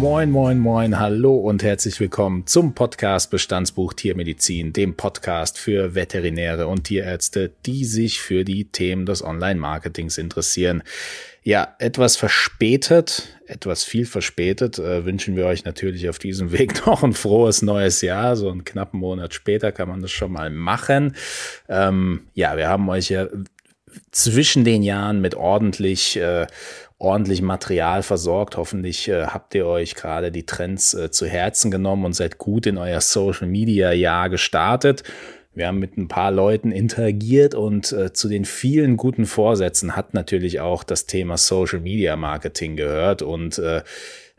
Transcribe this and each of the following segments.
Moin, moin, moin, hallo und herzlich willkommen zum Podcast Bestandsbuch Tiermedizin, dem Podcast für Veterinäre und Tierärzte, die sich für die Themen des Online-Marketings interessieren. Ja, etwas verspätet, etwas viel verspätet, äh, wünschen wir euch natürlich auf diesem Weg noch ein frohes neues Jahr. So einen knappen Monat später kann man das schon mal machen. Ähm, ja, wir haben euch ja zwischen den Jahren mit ordentlich äh, ordentlich Material versorgt. Hoffentlich äh, habt ihr euch gerade die Trends äh, zu Herzen genommen und seid gut in euer Social Media Jahr gestartet. Wir haben mit ein paar Leuten interagiert und äh, zu den vielen guten Vorsätzen hat natürlich auch das Thema Social Media Marketing gehört und äh,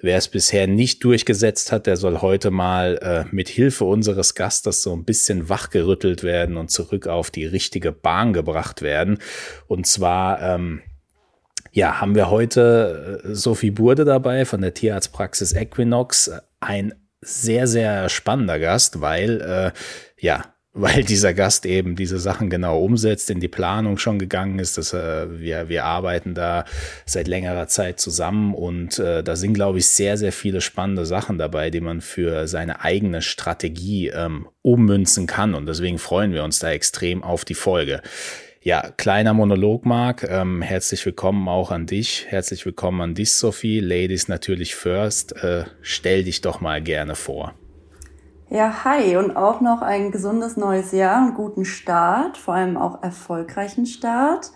Wer es bisher nicht durchgesetzt hat, der soll heute mal äh, mit Hilfe unseres Gastes so ein bisschen wachgerüttelt werden und zurück auf die richtige Bahn gebracht werden. Und zwar ähm, ja, haben wir heute äh, Sophie Burde dabei von der Tierarztpraxis Equinox. Ein sehr, sehr spannender Gast, weil, äh, ja, weil dieser Gast eben diese Sachen genau umsetzt, in die Planung schon gegangen ist. Dass, äh, wir, wir arbeiten da seit längerer Zeit zusammen und äh, da sind, glaube ich, sehr, sehr viele spannende Sachen dabei, die man für seine eigene Strategie ähm, ummünzen kann. Und deswegen freuen wir uns da extrem auf die Folge. Ja, kleiner Monolog, Marc. Ähm, herzlich willkommen auch an dich. Herzlich willkommen an dich, Sophie. Ladies natürlich first. Äh, stell dich doch mal gerne vor. Ja, hi und auch noch ein gesundes neues Jahr, einen guten Start, vor allem auch erfolgreichen Start.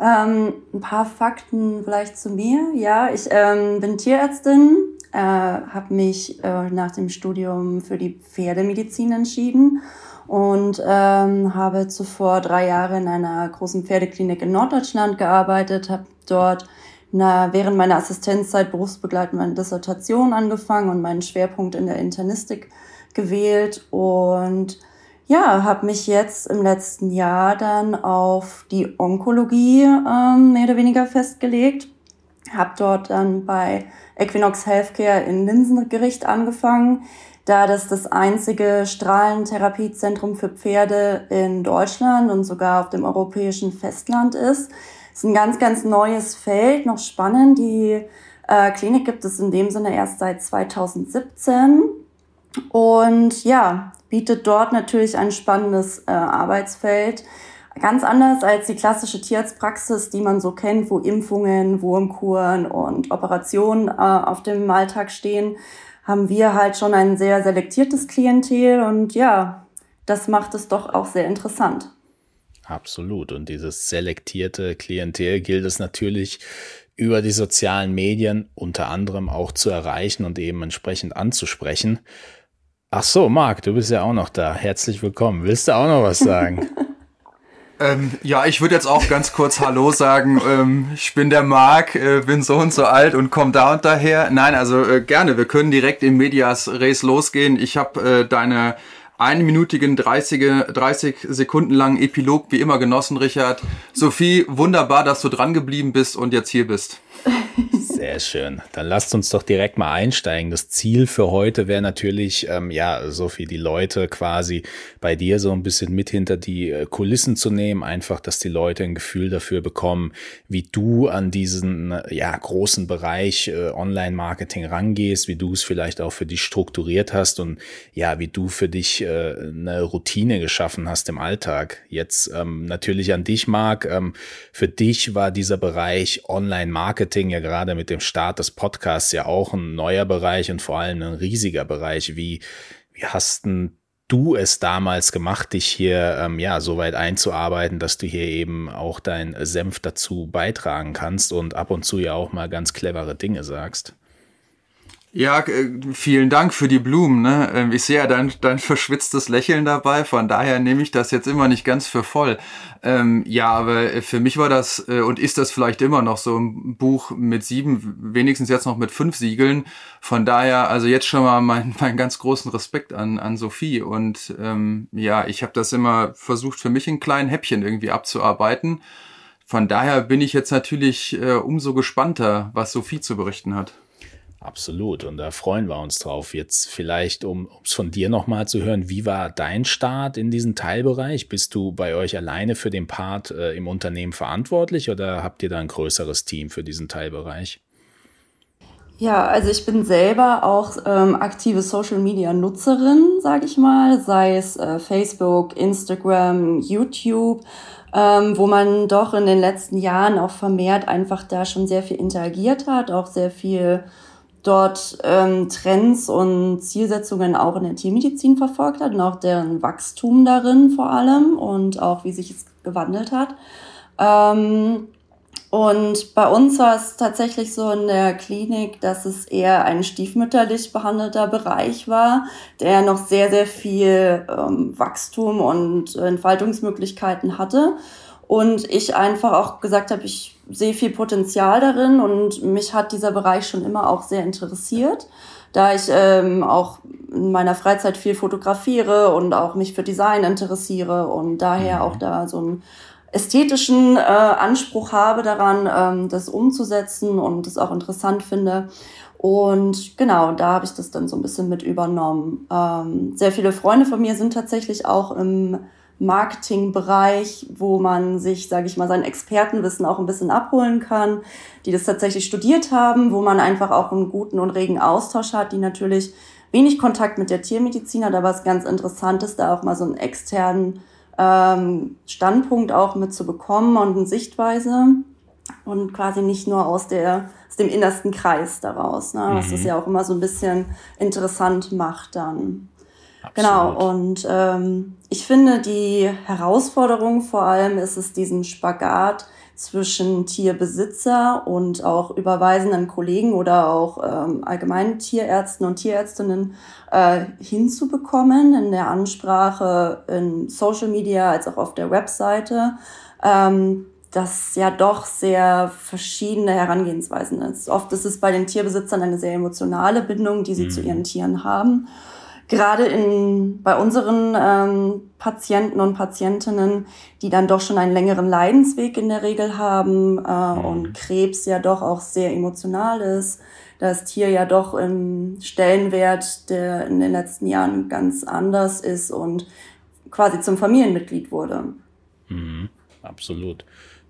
Ähm, ein paar Fakten vielleicht zu mir. Ja, ich ähm, bin Tierärztin, äh, habe mich äh, nach dem Studium für die Pferdemedizin entschieden und ähm, habe zuvor drei Jahre in einer großen Pferdeklinik in Norddeutschland gearbeitet, habe dort na, während meiner Assistenzzeit berufsbegleitend meine Dissertation angefangen und meinen Schwerpunkt in der Internistik gewählt und ja, habe mich jetzt im letzten Jahr dann auf die Onkologie ähm, mehr oder weniger festgelegt. Habe dort dann bei Equinox Healthcare in Linsengericht angefangen, da das das einzige Strahlentherapiezentrum für Pferde in Deutschland und sogar auf dem europäischen Festland ist. Es ist ein ganz, ganz neues Feld, noch spannend. Die äh, Klinik gibt es in dem Sinne erst seit 2017 und ja, bietet dort natürlich ein spannendes äh, Arbeitsfeld. Ganz anders als die klassische Tierarztpraxis, die man so kennt, wo Impfungen, Wurmkuren und Operationen äh, auf dem Alltag stehen, haben wir halt schon ein sehr selektiertes Klientel und ja, das macht es doch auch sehr interessant. Absolut. Und dieses selektierte Klientel gilt es natürlich über die sozialen Medien unter anderem auch zu erreichen und eben entsprechend anzusprechen. Ach so, Marc, du bist ja auch noch da. Herzlich willkommen. Willst du auch noch was sagen? Ähm, ja, ich würde jetzt auch ganz kurz Hallo sagen. Ähm, ich bin der Marc, äh, bin so und so alt und komme da und daher. Nein, also äh, gerne. Wir können direkt im Medias Res losgehen. Ich habe äh, deine einminütigen 30, 30 Sekunden langen Epilog wie immer genossen, Richard. Sophie, wunderbar, dass du dran geblieben bist und jetzt hier bist. Sehr schön. Dann lasst uns doch direkt mal einsteigen. Das Ziel für heute wäre natürlich, ähm, ja, Sophie, die Leute quasi bei dir so ein bisschen mit hinter die äh, Kulissen zu nehmen. Einfach, dass die Leute ein Gefühl dafür bekommen, wie du an diesen, ja, großen Bereich äh, Online-Marketing rangehst, wie du es vielleicht auch für dich strukturiert hast und ja, wie du für dich äh, eine Routine geschaffen hast im Alltag. Jetzt ähm, natürlich an dich, Marc. Ähm, für dich war dieser Bereich Online-Marketing ja gerade mit dem Start des Podcasts ja auch ein neuer Bereich und vor allem ein riesiger Bereich. Wie, wie hast denn du es damals gemacht, dich hier ähm, ja so weit einzuarbeiten, dass du hier eben auch dein Senf dazu beitragen kannst und ab und zu ja auch mal ganz clevere Dinge sagst? Ja, äh, vielen Dank für die Blumen. Ne? Ähm, ich sehe ja dein, dein verschwitztes Lächeln dabei, von daher nehme ich das jetzt immer nicht ganz für voll. Ähm, ja, aber für mich war das äh, und ist das vielleicht immer noch so ein Buch mit sieben, wenigstens jetzt noch mit fünf Siegeln. Von daher, also jetzt schon mal meinen mein ganz großen Respekt an, an Sophie. Und ähm, ja, ich habe das immer versucht, für mich in kleinen Häppchen irgendwie abzuarbeiten. Von daher bin ich jetzt natürlich äh, umso gespannter, was Sophie zu berichten hat. Absolut. Und da freuen wir uns drauf. Jetzt vielleicht, um es von dir nochmal zu hören, wie war dein Start in diesem Teilbereich? Bist du bei euch alleine für den Part äh, im Unternehmen verantwortlich oder habt ihr da ein größeres Team für diesen Teilbereich? Ja, also ich bin selber auch ähm, aktive Social-Media-Nutzerin, sage ich mal, sei es äh, Facebook, Instagram, YouTube, ähm, wo man doch in den letzten Jahren auch vermehrt einfach da schon sehr viel interagiert hat, auch sehr viel dort ähm, Trends und Zielsetzungen auch in der Tiermedizin verfolgt hat und auch deren Wachstum darin vor allem und auch wie sich es gewandelt hat. Ähm, und bei uns war es tatsächlich so in der Klinik, dass es eher ein stiefmütterlich behandelter Bereich war, der noch sehr, sehr viel ähm, Wachstum und Entfaltungsmöglichkeiten hatte. Und ich einfach auch gesagt habe, ich sehe viel Potenzial darin und mich hat dieser Bereich schon immer auch sehr interessiert, da ich ähm, auch in meiner Freizeit viel fotografiere und auch mich für Design interessiere und daher auch da so ein ästhetischen äh, Anspruch habe daran, ähm, das umzusetzen und das auch interessant finde. Und genau, da habe ich das dann so ein bisschen mit übernommen. Ähm, sehr viele Freunde von mir sind tatsächlich auch im Marketingbereich, wo man sich, sage ich mal, sein Expertenwissen auch ein bisschen abholen kann, die das tatsächlich studiert haben, wo man einfach auch einen guten und regen Austausch hat, die natürlich wenig Kontakt mit der Tiermedizin hat, aber es ganz interessant ist, da auch mal so einen externen ähm, Standpunkt auch mit zu bekommen und eine Sichtweise und quasi nicht nur aus der aus dem innersten Kreis daraus, ne? was mhm. das ja auch immer so ein bisschen interessant macht dann. Genau, Absolut. Genau, und ähm, ich finde, die Herausforderung vor allem ist es, diesen Spagat zwischen Tierbesitzer und auch überweisenden Kollegen oder auch ähm, allgemeinen Tierärzten und Tierärztinnen äh, hinzubekommen in der Ansprache in Social Media als auch auf der Webseite. Ähm, das ja doch sehr verschiedene Herangehensweisen ist. Oft ist es bei den Tierbesitzern eine sehr emotionale Bindung, die sie mhm. zu ihren Tieren haben gerade in, bei unseren ähm, Patienten und Patientinnen, die dann doch schon einen längeren Leidensweg in der Regel haben äh, mhm. und Krebs ja doch auch sehr emotional ist, das Tier ja doch im Stellenwert, der in den letzten Jahren ganz anders ist und quasi zum Familienmitglied wurde. Mhm, absolut.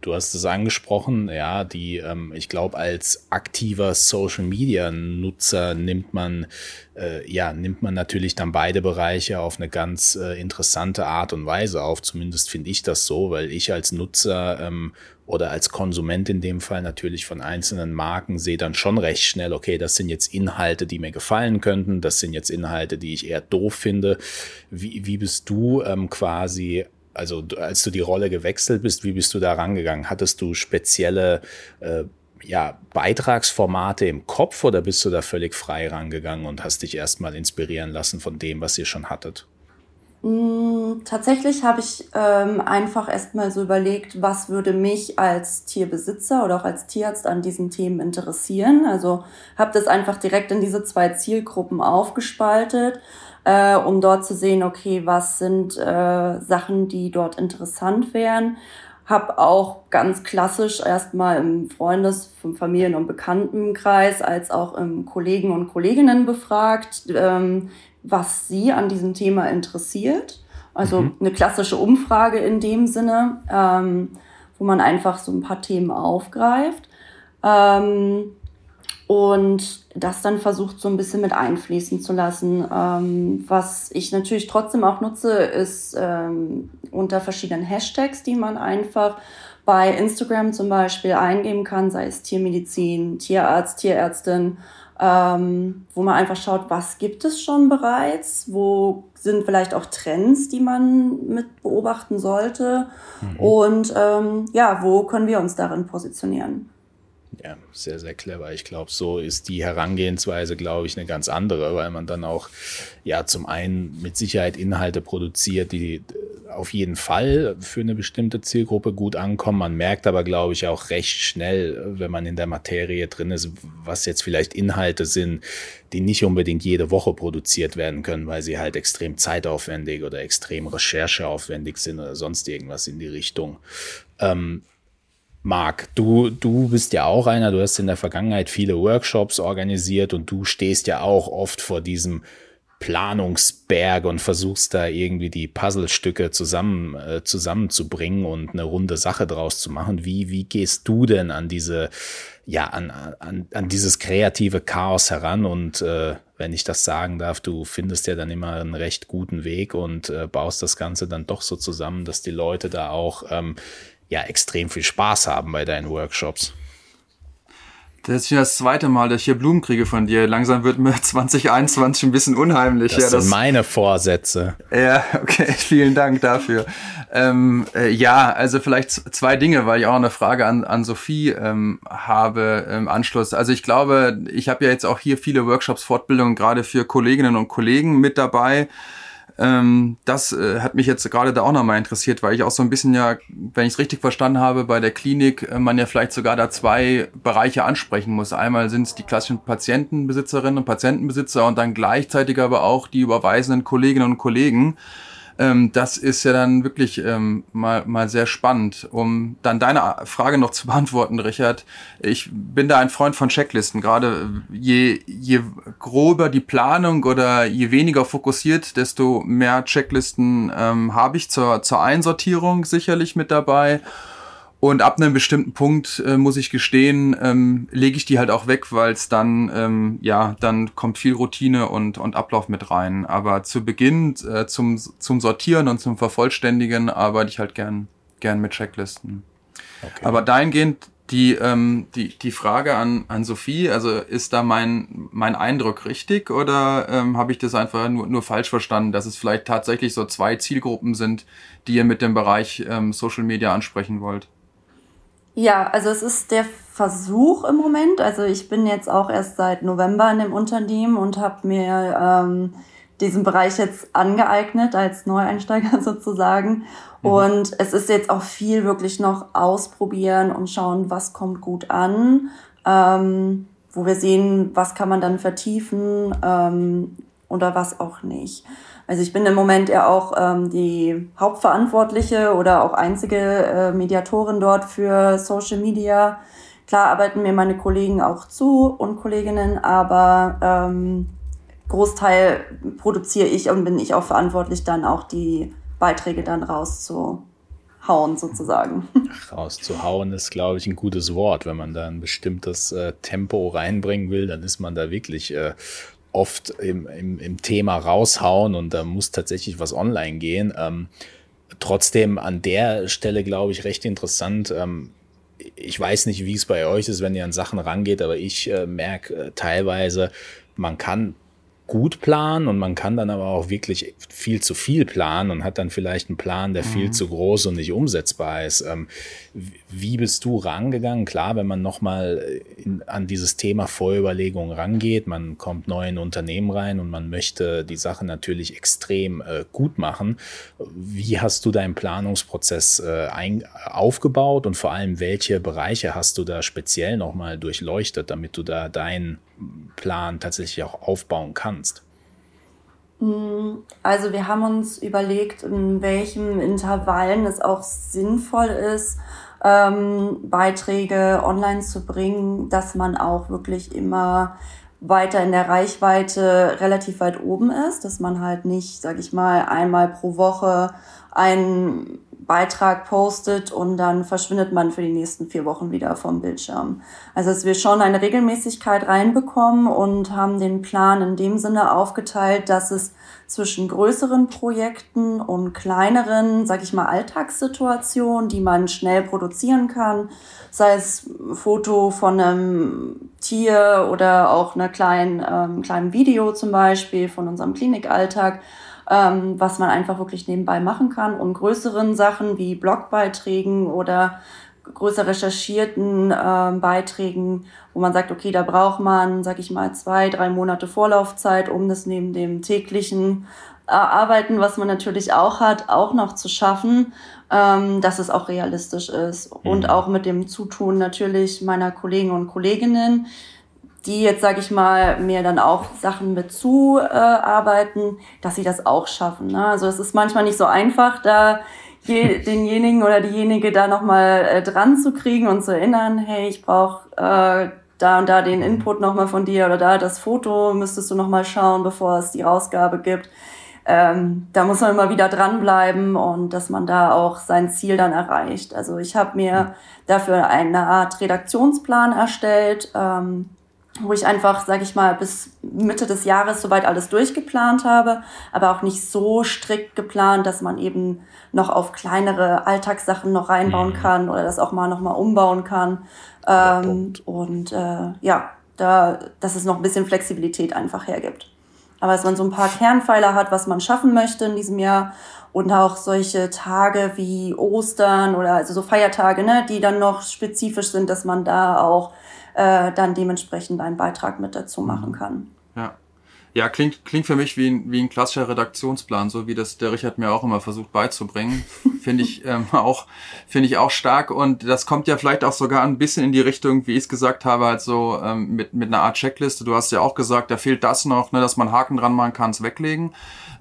Du hast es angesprochen, ja, die, ähm, ich glaube, als aktiver Social Media Nutzer nimmt man, äh, ja, nimmt man natürlich dann beide Bereiche auf eine ganz äh, interessante Art und Weise auf. Zumindest finde ich das so, weil ich als Nutzer ähm, oder als Konsument in dem Fall natürlich von einzelnen Marken sehe dann schon recht schnell, okay, das sind jetzt Inhalte, die mir gefallen könnten, das sind jetzt Inhalte, die ich eher doof finde. Wie, wie bist du ähm, quasi also als du die Rolle gewechselt bist, wie bist du da rangegangen? Hattest du spezielle äh, ja, Beitragsformate im Kopf oder bist du da völlig frei rangegangen und hast dich erstmal inspirieren lassen von dem, was ihr schon hattet? Mm, tatsächlich habe ich ähm, einfach erstmal so überlegt, was würde mich als Tierbesitzer oder auch als Tierarzt an diesen Themen interessieren. Also habe das einfach direkt in diese zwei Zielgruppen aufgespaltet äh, um dort zu sehen, okay, was sind äh, Sachen, die dort interessant wären. Hab auch ganz klassisch erstmal im Freundes-, vom Familien- und Bekanntenkreis als auch im Kollegen und Kolleginnen befragt, ähm, was sie an diesem Thema interessiert. Also mhm. eine klassische Umfrage in dem Sinne, ähm, wo man einfach so ein paar Themen aufgreift. Ähm, und das dann versucht so ein bisschen mit einfließen zu lassen. Ähm, was ich natürlich trotzdem auch nutze, ist ähm, unter verschiedenen Hashtags, die man einfach bei Instagram zum Beispiel eingeben kann, sei es Tiermedizin, Tierarzt, Tierärztin, ähm, wo man einfach schaut, was gibt es schon bereits, wo sind vielleicht auch Trends, die man mit beobachten sollte mhm. und ähm, ja, wo können wir uns darin positionieren. Ja, sehr, sehr clever. Ich glaube, so ist die Herangehensweise, glaube ich, eine ganz andere, weil man dann auch, ja, zum einen mit Sicherheit Inhalte produziert, die auf jeden Fall für eine bestimmte Zielgruppe gut ankommen. Man merkt aber, glaube ich, auch recht schnell, wenn man in der Materie drin ist, was jetzt vielleicht Inhalte sind, die nicht unbedingt jede Woche produziert werden können, weil sie halt extrem zeitaufwendig oder extrem rechercheaufwendig sind oder sonst irgendwas in die Richtung. Ähm, Marc, du, du bist ja auch einer, du hast in der Vergangenheit viele Workshops organisiert und du stehst ja auch oft vor diesem Planungsberg und versuchst da irgendwie die Puzzlestücke zusammen, äh, zusammenzubringen und eine runde Sache draus zu machen. Wie, wie gehst du denn an diese, ja, an, an, an dieses kreative Chaos heran und äh, wenn ich das sagen darf, du findest ja dann immer einen recht guten Weg und äh, baust das Ganze dann doch so zusammen, dass die Leute da auch ähm, ja extrem viel Spaß haben bei deinen Workshops. Das ist ja das zweite Mal, dass ich hier Blumen kriege von dir. Langsam wird mir 2021 ein bisschen unheimlich. Das, ja, das sind meine Vorsätze. Ja, okay, vielen Dank dafür. Ähm, äh, ja, also vielleicht zwei Dinge, weil ich auch eine Frage an, an Sophie ähm, habe im Anschluss. Also ich glaube, ich habe ja jetzt auch hier viele Workshops, Fortbildungen gerade für Kolleginnen und Kollegen mit dabei. Ähm, das äh, hat mich jetzt gerade da auch nochmal interessiert, weil ich auch so ein bisschen ja, wenn ich es richtig verstanden habe, bei der Klinik äh, man ja vielleicht sogar da zwei Bereiche ansprechen muss. Einmal sind es die klassischen Patientenbesitzerinnen und Patientenbesitzer und dann gleichzeitig aber auch die überweisenden Kolleginnen und Kollegen. Ähm, das ist ja dann wirklich ähm, mal, mal sehr spannend. Um dann deine Frage noch zu beantworten, Richard, ich bin da ein Freund von Checklisten. Gerade je, je grober die Planung oder je weniger fokussiert, desto mehr Checklisten ähm, habe ich zur, zur Einsortierung sicherlich mit dabei. Und ab einem bestimmten Punkt, äh, muss ich gestehen, ähm, lege ich die halt auch weg, weil es dann, ähm, ja, dann kommt viel Routine und, und Ablauf mit rein. Aber zu Beginn, äh, zum, zum Sortieren und zum Vervollständigen arbeite ich halt gern, gern mit Checklisten. Okay. Aber dahingehend die, ähm, die, die Frage an, an Sophie, also ist da mein, mein Eindruck richtig oder ähm, habe ich das einfach nur, nur falsch verstanden, dass es vielleicht tatsächlich so zwei Zielgruppen sind, die ihr mit dem Bereich ähm, Social Media ansprechen wollt? Ja, also es ist der Versuch im Moment. Also ich bin jetzt auch erst seit November in dem Unternehmen und habe mir ähm, diesen Bereich jetzt angeeignet als Neueinsteiger sozusagen. Mhm. Und es ist jetzt auch viel wirklich noch ausprobieren und schauen, was kommt gut an, ähm, wo wir sehen, was kann man dann vertiefen ähm, oder was auch nicht. Also ich bin im Moment ja auch ähm, die Hauptverantwortliche oder auch einzige äh, Mediatorin dort für Social Media. Klar arbeiten mir meine Kollegen auch zu und Kolleginnen, aber ähm, Großteil produziere ich und bin ich auch verantwortlich, dann auch die Beiträge dann rauszuhauen sozusagen. Rauszuhauen ist, glaube ich, ein gutes Wort. Wenn man da ein bestimmtes äh, Tempo reinbringen will, dann ist man da wirklich äh, oft im, im, im Thema raushauen und da muss tatsächlich was online gehen. Ähm, trotzdem an der Stelle, glaube ich, recht interessant. Ähm, ich weiß nicht, wie es bei euch ist, wenn ihr an Sachen rangeht, aber ich äh, merke äh, teilweise, man kann gut planen und man kann dann aber auch wirklich viel zu viel planen und hat dann vielleicht einen Plan, der mhm. viel zu groß und nicht umsetzbar ist. Ähm, wie bist du rangegangen? Klar, wenn man nochmal an dieses Thema Vorüberlegung rangeht, man kommt neu in ein Unternehmen rein und man möchte die Sache natürlich extrem äh, gut machen. Wie hast du deinen Planungsprozess äh, ein, aufgebaut und vor allem welche Bereiche hast du da speziell nochmal durchleuchtet, damit du da deinen Plan tatsächlich auch aufbauen kannst? Mm, also wir haben uns überlegt, in welchen Intervallen es auch sinnvoll ist, ähm, Beiträge online zu bringen, dass man auch wirklich immer weiter in der Reichweite relativ weit oben ist, dass man halt nicht, sag ich mal, einmal pro Woche einen Beitrag postet und dann verschwindet man für die nächsten vier Wochen wieder vom Bildschirm. Also dass wir schon eine Regelmäßigkeit reinbekommen und haben den Plan in dem Sinne aufgeteilt, dass es zwischen größeren Projekten und kleineren, sag ich mal, Alltagssituationen, die man schnell produzieren kann, sei es Foto von einem Tier oder auch einer kleinen, ähm, kleinen Video zum Beispiel von unserem Klinikalltag, ähm, was man einfach wirklich nebenbei machen kann und größeren Sachen wie Blogbeiträgen oder größer recherchierten äh, Beiträgen, wo man sagt, okay, da braucht man, sag ich mal, zwei, drei Monate Vorlaufzeit, um das neben dem täglichen äh, Arbeiten, was man natürlich auch hat, auch noch zu schaffen, ähm, dass es auch realistisch ist. Mhm. Und auch mit dem Zutun natürlich meiner Kollegen und Kolleginnen, die jetzt, sage ich mal, mir dann auch Sachen mit zuarbeiten, äh, dass sie das auch schaffen. Ne? Also es ist manchmal nicht so einfach, da je, denjenigen oder diejenige da nochmal äh, dran zu kriegen und zu erinnern, hey, ich brauche äh, da und da den Input nochmal von dir oder da das Foto müsstest du nochmal schauen, bevor es die Ausgabe gibt. ähm, da muss man immer wieder dranbleiben und dass man da auch sein Ziel dann erreicht. Also ich habe mir dafür eine Art Redaktionsplan erstellt, ähm, wo ich einfach, sage ich mal, bis Mitte des Jahres soweit alles durchgeplant habe, aber auch nicht so strikt geplant, dass man eben noch auf kleinere Alltagssachen noch reinbauen mhm. kann oder das auch mal noch mal umbauen kann. Ähm, und äh, ja, da, dass es noch ein bisschen Flexibilität einfach hergibt. Aber dass man so ein paar Kernpfeiler hat, was man schaffen möchte in diesem Jahr und auch solche Tage wie Ostern oder also so Feiertage, ne, die dann noch spezifisch sind, dass man da auch äh, dann dementsprechend einen Beitrag mit dazu machen mhm. kann. Ja. Ja, klingt, klingt für mich wie ein, wie ein klassischer Redaktionsplan, so wie das der Richard mir auch immer versucht beizubringen. Finde ich ähm, auch, finde ich auch stark. Und das kommt ja vielleicht auch sogar ein bisschen in die Richtung, wie ich es gesagt habe, halt so ähm, mit, mit einer Art Checkliste. Du hast ja auch gesagt, da fehlt das noch, ne, dass man Haken dran machen kann, es weglegen.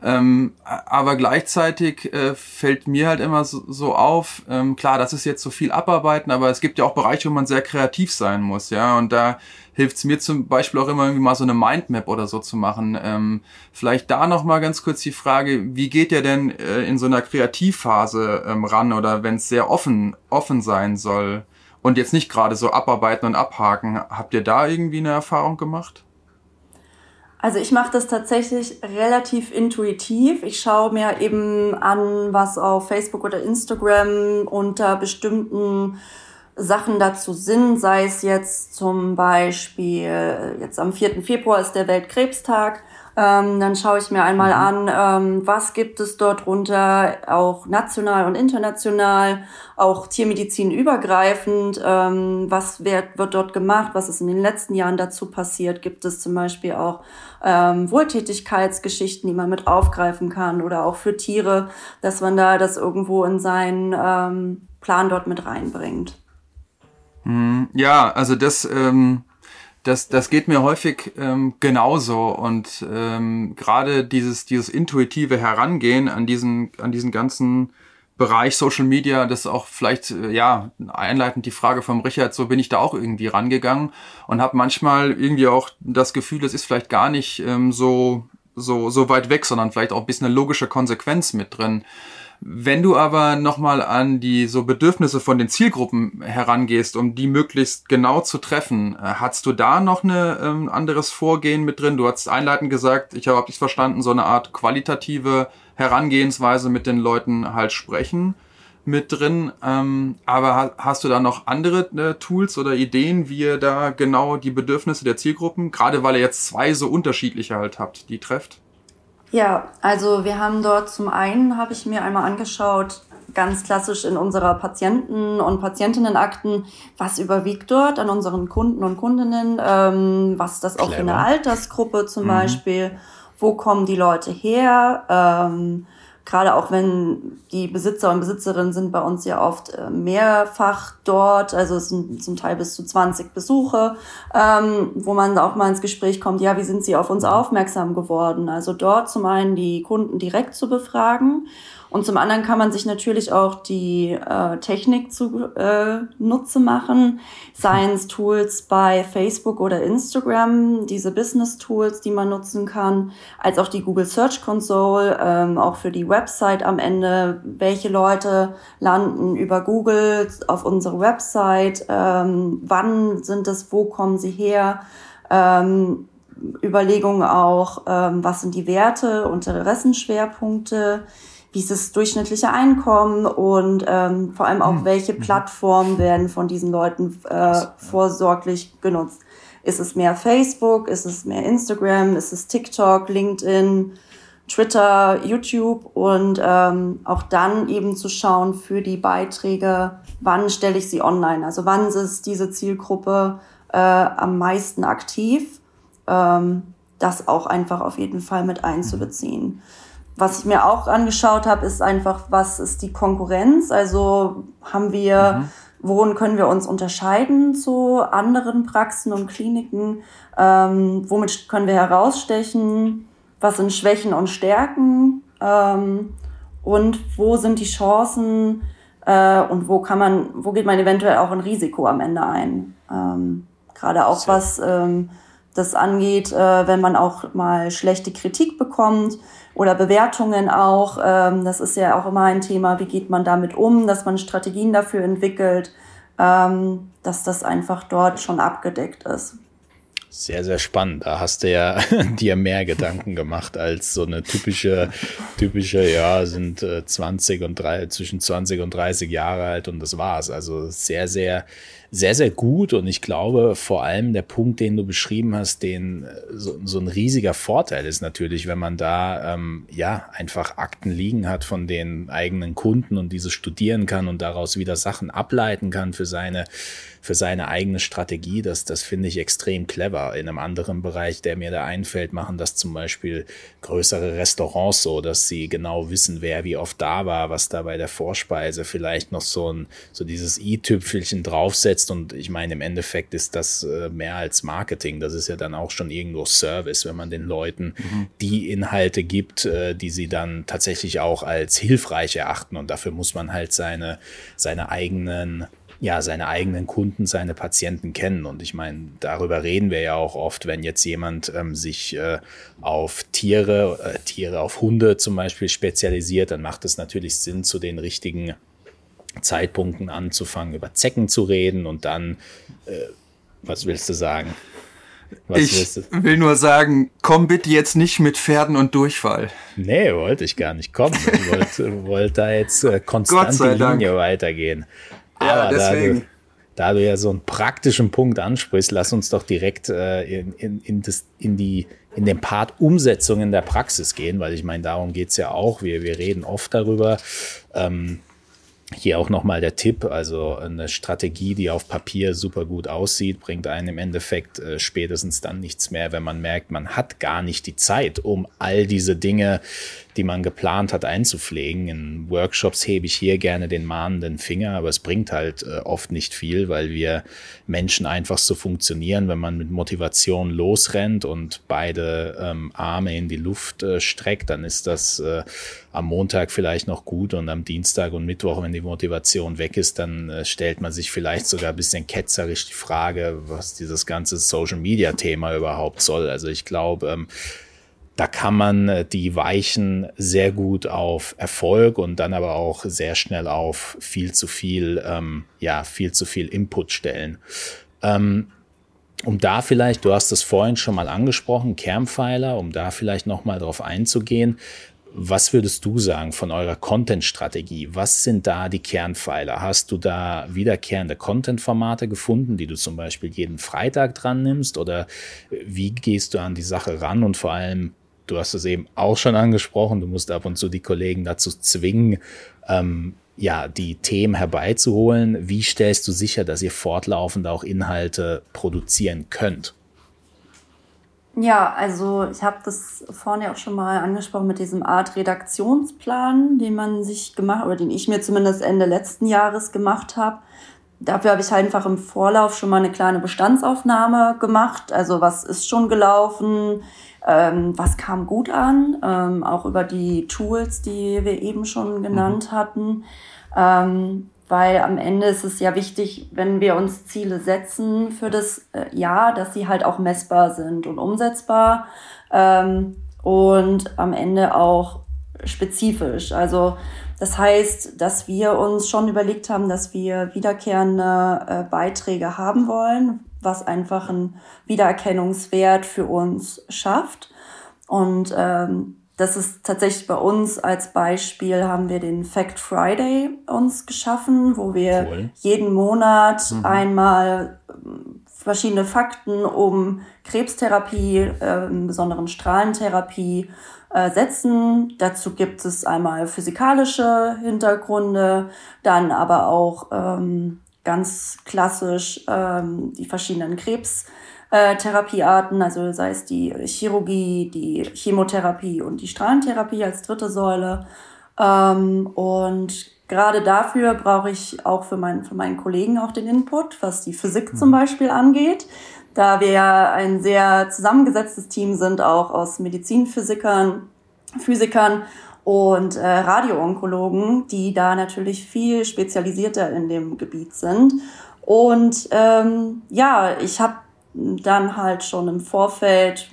Ähm, aber gleichzeitig äh, fällt mir halt immer so, so auf, ähm, klar, das ist jetzt so viel Abarbeiten, aber es gibt ja auch Bereiche, wo man sehr kreativ sein muss, ja. Und da hilft es mir zum Beispiel auch immer irgendwie mal so eine Mindmap oder so zu machen. Ähm, vielleicht da noch mal ganz kurz die Frage, wie geht ihr denn äh, in so einer Kreativphase ähm, ran oder wenn es sehr offen offen sein soll und jetzt nicht gerade so abarbeiten und abhaken, habt ihr da irgendwie eine Erfahrung gemacht? Also ich mache das tatsächlich relativ intuitiv. Ich schaue mir eben an, was auf Facebook oder Instagram unter bestimmten Sachen dazu sind, sei es jetzt zum Beispiel, jetzt am 4. Februar ist der Weltkrebstag, ähm, dann schaue ich mir einmal mhm. an, ähm, was gibt es dort runter, auch national und international, auch Tiermedizin übergreifend, ähm, was wird, wird dort gemacht, was ist in den letzten Jahren dazu passiert, gibt es zum Beispiel auch ähm, Wohltätigkeitsgeschichten, die man mit aufgreifen kann oder auch für Tiere, dass man da das irgendwo in seinen ähm, Plan dort mit reinbringt. Hm, ja, also das, ähm, das, das geht mir häufig ähm, genauso und ähm, gerade dieses, dieses intuitive Herangehen an diesen, an diesen ganzen Bereich Social Media, das ist auch vielleicht, äh, ja, einleitend die Frage vom Richard, so bin ich da auch irgendwie rangegangen und habe manchmal irgendwie auch das Gefühl, das ist vielleicht gar nicht ähm, so, so, so weit weg, sondern vielleicht auch ein bisschen eine logische Konsequenz mit drin. Wenn du aber nochmal an die so Bedürfnisse von den Zielgruppen herangehst, um die möglichst genau zu treffen, äh, hast du da noch ein ähm, anderes Vorgehen mit drin? Du hast einleitend gesagt, ich habe es verstanden, so eine Art qualitative Herangehensweise mit den Leuten halt sprechen mit drin. Ähm, aber hast du da noch andere äh, Tools oder Ideen, wie ihr da genau die Bedürfnisse der Zielgruppen, gerade weil ihr jetzt zwei so unterschiedliche halt habt, die trefft? Ja, also wir haben dort zum einen, habe ich mir einmal angeschaut, ganz klassisch in unserer Patienten- und Patientinnenakten, was überwiegt dort an unseren Kunden und Kundinnen, ähm, was ist das auch Clever. für eine Altersgruppe zum mhm. Beispiel, wo kommen die Leute her, ähm, gerade auch wenn die Besitzer und Besitzerinnen sind bei uns ja oft äh, mehrfach dort, also es sind zum Teil bis zu 20 Besuche, ähm, wo man auch mal ins Gespräch kommt, ja, wie sind sie auf uns aufmerksam geworden? Also dort zum einen die Kunden direkt zu befragen und zum anderen kann man sich natürlich auch die äh, Technik zu äh, Nutze machen, Science Tools bei Facebook oder Instagram, diese Business Tools, die man nutzen kann, als auch die Google Search Console, ähm, auch für die Website am Ende, welche Leute landen über Google auf unsere Website, ähm, wann sind es, wo kommen sie her, ähm, Überlegungen auch, ähm, was sind die Werte, Interessenschwerpunkte, wie ist das durchschnittliche Einkommen und ähm, vor allem auch, hm. welche mhm. Plattformen werden von diesen Leuten äh, vorsorglich genutzt. Ist es mehr Facebook? Ist es mehr Instagram? Ist es TikTok, LinkedIn, Twitter, YouTube? Und ähm, auch dann eben zu schauen für die Beiträge, wann stelle ich sie online? Also wann ist diese Zielgruppe äh, am meisten aktiv? Ähm, das auch einfach auf jeden Fall mit einzubeziehen. Was ich mir auch angeschaut habe, ist einfach, was ist die Konkurrenz? Also haben wir, mhm. worin können wir uns unterscheiden zu anderen Praxen und Kliniken? Ähm, womit können wir herausstechen? Was sind Schwächen und Stärken? Ähm, und wo sind die Chancen? Äh, und wo kann man, wo geht man eventuell auch ein Risiko am Ende ein? Ähm, Gerade auch was ähm, das angeht, äh, wenn man auch mal schlechte Kritik bekommt oder Bewertungen auch. Ähm, das ist ja auch immer ein Thema, wie geht man damit um, dass man Strategien dafür entwickelt, ähm, dass das einfach dort schon abgedeckt ist. Sehr, sehr spannend. Da hast du ja dir mehr Gedanken gemacht als so eine typische, typische, ja, sind äh, 20 und drei, zwischen 20 und 30 Jahre alt und das war's. Also sehr, sehr sehr, sehr gut. Und ich glaube, vor allem der Punkt, den du beschrieben hast, den äh, so, so ein riesiger Vorteil ist natürlich, wenn man da ähm, ja einfach Akten liegen hat von den eigenen Kunden und diese studieren kann und daraus wieder Sachen ableiten kann für seine für seine eigene Strategie. Das, das finde ich extrem clever. In einem anderen Bereich, der mir da einfällt, machen das zum Beispiel größere Restaurants so, dass sie genau wissen, wer wie oft da war, was da bei der Vorspeise vielleicht noch so ein, so dieses i-Tüpfelchen draufsetzt. Und ich meine, im Endeffekt ist das äh, mehr als Marketing. Das ist ja dann auch schon irgendwo Service, wenn man den Leuten mhm. die Inhalte gibt, äh, die sie dann tatsächlich auch als hilfreich erachten. Und dafür muss man halt seine, seine eigenen ja seine eigenen Kunden, seine Patienten kennen. Und ich meine, darüber reden wir ja auch oft, wenn jetzt jemand ähm, sich äh, auf Tiere, äh, Tiere, auf Hunde zum Beispiel spezialisiert, dann macht es natürlich Sinn, zu den richtigen Zeitpunkten anzufangen, über Zecken zu reden und dann, äh, was willst du sagen? Was ich will nur sagen, komm bitte jetzt nicht mit Pferden und Durchfall. Nee, wollte ich gar nicht kommen. Ich wollte, wollte da jetzt äh, konstant die Linie Dank. weitergehen. Aber deswegen. Da du, da du ja so einen praktischen Punkt ansprichst, lass uns doch direkt äh, in, in, in, das, in, die, in den Part Umsetzung in der Praxis gehen, weil ich meine, darum geht's ja auch. Wir, wir reden oft darüber. Ähm, hier auch nochmal der Tipp, also eine Strategie, die auf Papier super gut aussieht, bringt einem im Endeffekt äh, spätestens dann nichts mehr, wenn man merkt, man hat gar nicht die Zeit, um all diese Dinge die man geplant hat einzupflegen. In Workshops hebe ich hier gerne den mahnenden Finger, aber es bringt halt äh, oft nicht viel, weil wir Menschen einfach so funktionieren, wenn man mit Motivation losrennt und beide ähm, Arme in die Luft äh, streckt, dann ist das äh, am Montag vielleicht noch gut und am Dienstag und Mittwoch, wenn die Motivation weg ist, dann äh, stellt man sich vielleicht sogar ein bisschen ketzerisch die Frage, was dieses ganze Social Media Thema überhaupt soll. Also ich glaube, ähm, da kann man äh, die Weichen sehr gut auf Erfolg und dann aber auch sehr schnell auf viel zu viel, ähm, ja, viel zu viel Input stellen. Ähm, um da vielleicht, du hast es vorhin schon mal angesprochen, Kernpfeiler, um da vielleicht nochmal drauf einzugehen. Was würdest du sagen von eurer Content-Strategie? Was sind da die Kernpfeiler? Hast du da wiederkehrende Content-Formate gefunden, die du zum Beispiel jeden Freitag dran nimmst? Oder wie gehst du an die Sache ran? Und vor allem, du hast es eben auch schon angesprochen, du musst ab und zu die Kollegen dazu zwingen, ähm, ja, die Themen herbeizuholen. Wie stellst du sicher, dass ihr fortlaufend auch Inhalte produzieren könnt? Ja, also ich habe das vorne auch schon mal angesprochen mit diesem Art Redaktionsplan, den man sich gemacht oder den ich mir zumindest Ende letzten Jahres gemacht habe. Dafür habe ich halt einfach im Vorlauf schon mal eine kleine Bestandsaufnahme gemacht. Also was ist schon gelaufen, ähm, was kam gut an, ähm, auch über die Tools, die wir eben schon genannt mhm. hatten. Ähm, weil am Ende ist es ja wichtig, wenn wir uns Ziele setzen für das äh, Jahr, dass sie halt auch messbar sind und umsetzbar ähm, und am Ende auch spezifisch. Also das heißt, dass wir uns schon überlegt haben, dass wir wiederkehrende äh, Beiträge haben wollen, was einfach einen Wiedererkennungswert für uns schafft. Und ähm, das ist tatsächlich bei uns als Beispiel haben wir den Fact Friday uns geschaffen, wo wir cool. jeden Monat mhm. einmal ähm, verschiedene Fakten um Krebstherapie, äh, im besonderen Strahlentherapie äh, setzen. Dazu gibt es einmal physikalische Hintergründe, dann aber auch ähm, ganz klassisch ähm, die verschiedenen Krebstherapiearten, also sei es die Chirurgie, die Chemotherapie und die Strahlentherapie als dritte Säule. Ähm, und gerade dafür brauche ich auch für, mein, für meinen Kollegen auch den Input, was die Physik mhm. zum Beispiel angeht. Da wir ja ein sehr zusammengesetztes Team sind, auch aus Medizinphysikern, Physikern und äh, Radioonkologen, die da natürlich viel spezialisierter in dem Gebiet sind. Und ähm, ja, ich habe dann halt schon im Vorfeld,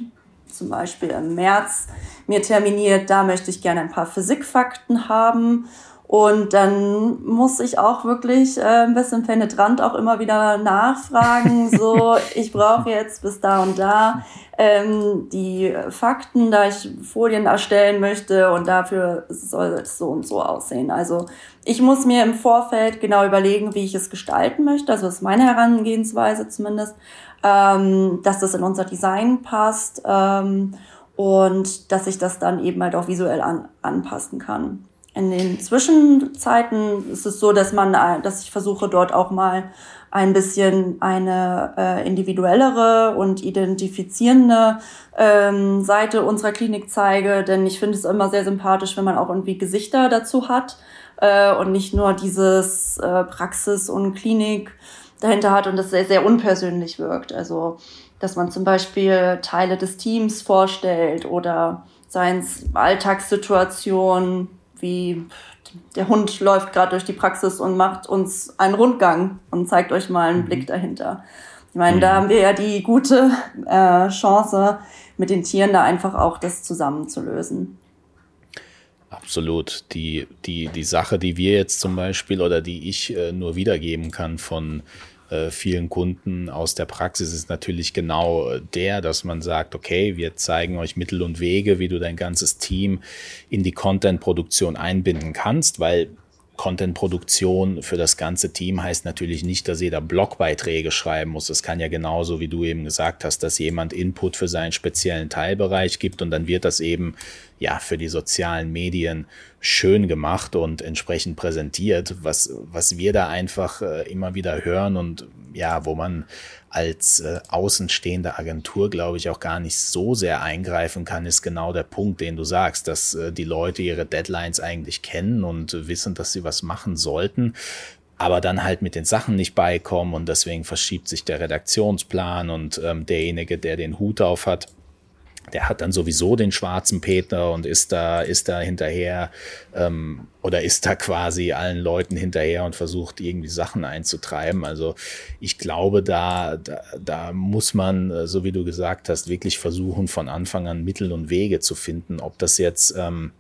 zum Beispiel im März, mir terminiert, da möchte ich gerne ein paar Physikfakten haben. Und dann muss ich auch wirklich äh, ein bisschen penetrant auch immer wieder nachfragen. So, ich brauche jetzt bis da und da ähm, die Fakten, da ich Folien erstellen möchte und dafür soll es so und so aussehen. Also ich muss mir im Vorfeld genau überlegen, wie ich es gestalten möchte. Also das ist meine Herangehensweise zumindest, ähm, dass das in unser Design passt ähm, und dass ich das dann eben halt auch visuell an, anpassen kann. In den Zwischenzeiten ist es so, dass man, äh, dass ich versuche dort auch mal ein bisschen eine äh, individuellere und identifizierende ähm, Seite unserer Klinik zeige, denn ich finde es immer sehr sympathisch, wenn man auch irgendwie Gesichter dazu hat äh, und nicht nur dieses äh, Praxis und Klinik dahinter hat und das sehr, sehr unpersönlich wirkt. Also, dass man zum Beispiel Teile des Teams vorstellt oder seins Alltagssituation wie der Hund läuft gerade durch die Praxis und macht uns einen Rundgang und zeigt euch mal einen mhm. Blick dahinter. Ich meine, da haben wir ja die gute äh, Chance, mit den Tieren da einfach auch das zusammenzulösen. Absolut. Die, die, die Sache, die wir jetzt zum Beispiel oder die ich äh, nur wiedergeben kann von vielen Kunden aus der Praxis ist natürlich genau äh, der, dass man sagt, okay, wir zeigen euch Mittel und Wege, wie du dein ganzes Team in die Content-Produktion einbinden kannst, weil Content-Produktion für das ganze Team heißt natürlich nicht, dass jeder Blogbeiträge schreiben muss. Es kann ja genauso, wie du eben gesagt hast, dass jemand Input für seinen speziellen Teilbereich gibt und dann wird das eben ja für die sozialen Medien schön gemacht und entsprechend präsentiert, was, was wir da einfach äh, immer wieder hören und ja, wo man als äh, außenstehende Agentur, glaube ich, auch gar nicht so sehr eingreifen kann, ist genau der Punkt, den du sagst, dass äh, die Leute ihre Deadlines eigentlich kennen und wissen, dass sie was machen sollten aber dann halt mit den Sachen nicht beikommen und deswegen verschiebt sich der Redaktionsplan und ähm, derjenige, der den Hut auf hat, der hat dann sowieso den schwarzen Peter und ist da, ist da hinterher ähm, oder ist da quasi allen Leuten hinterher und versucht irgendwie Sachen einzutreiben. Also ich glaube, da, da, da muss man, äh, so wie du gesagt hast, wirklich versuchen, von Anfang an Mittel und Wege zu finden. Ob das jetzt, ähm,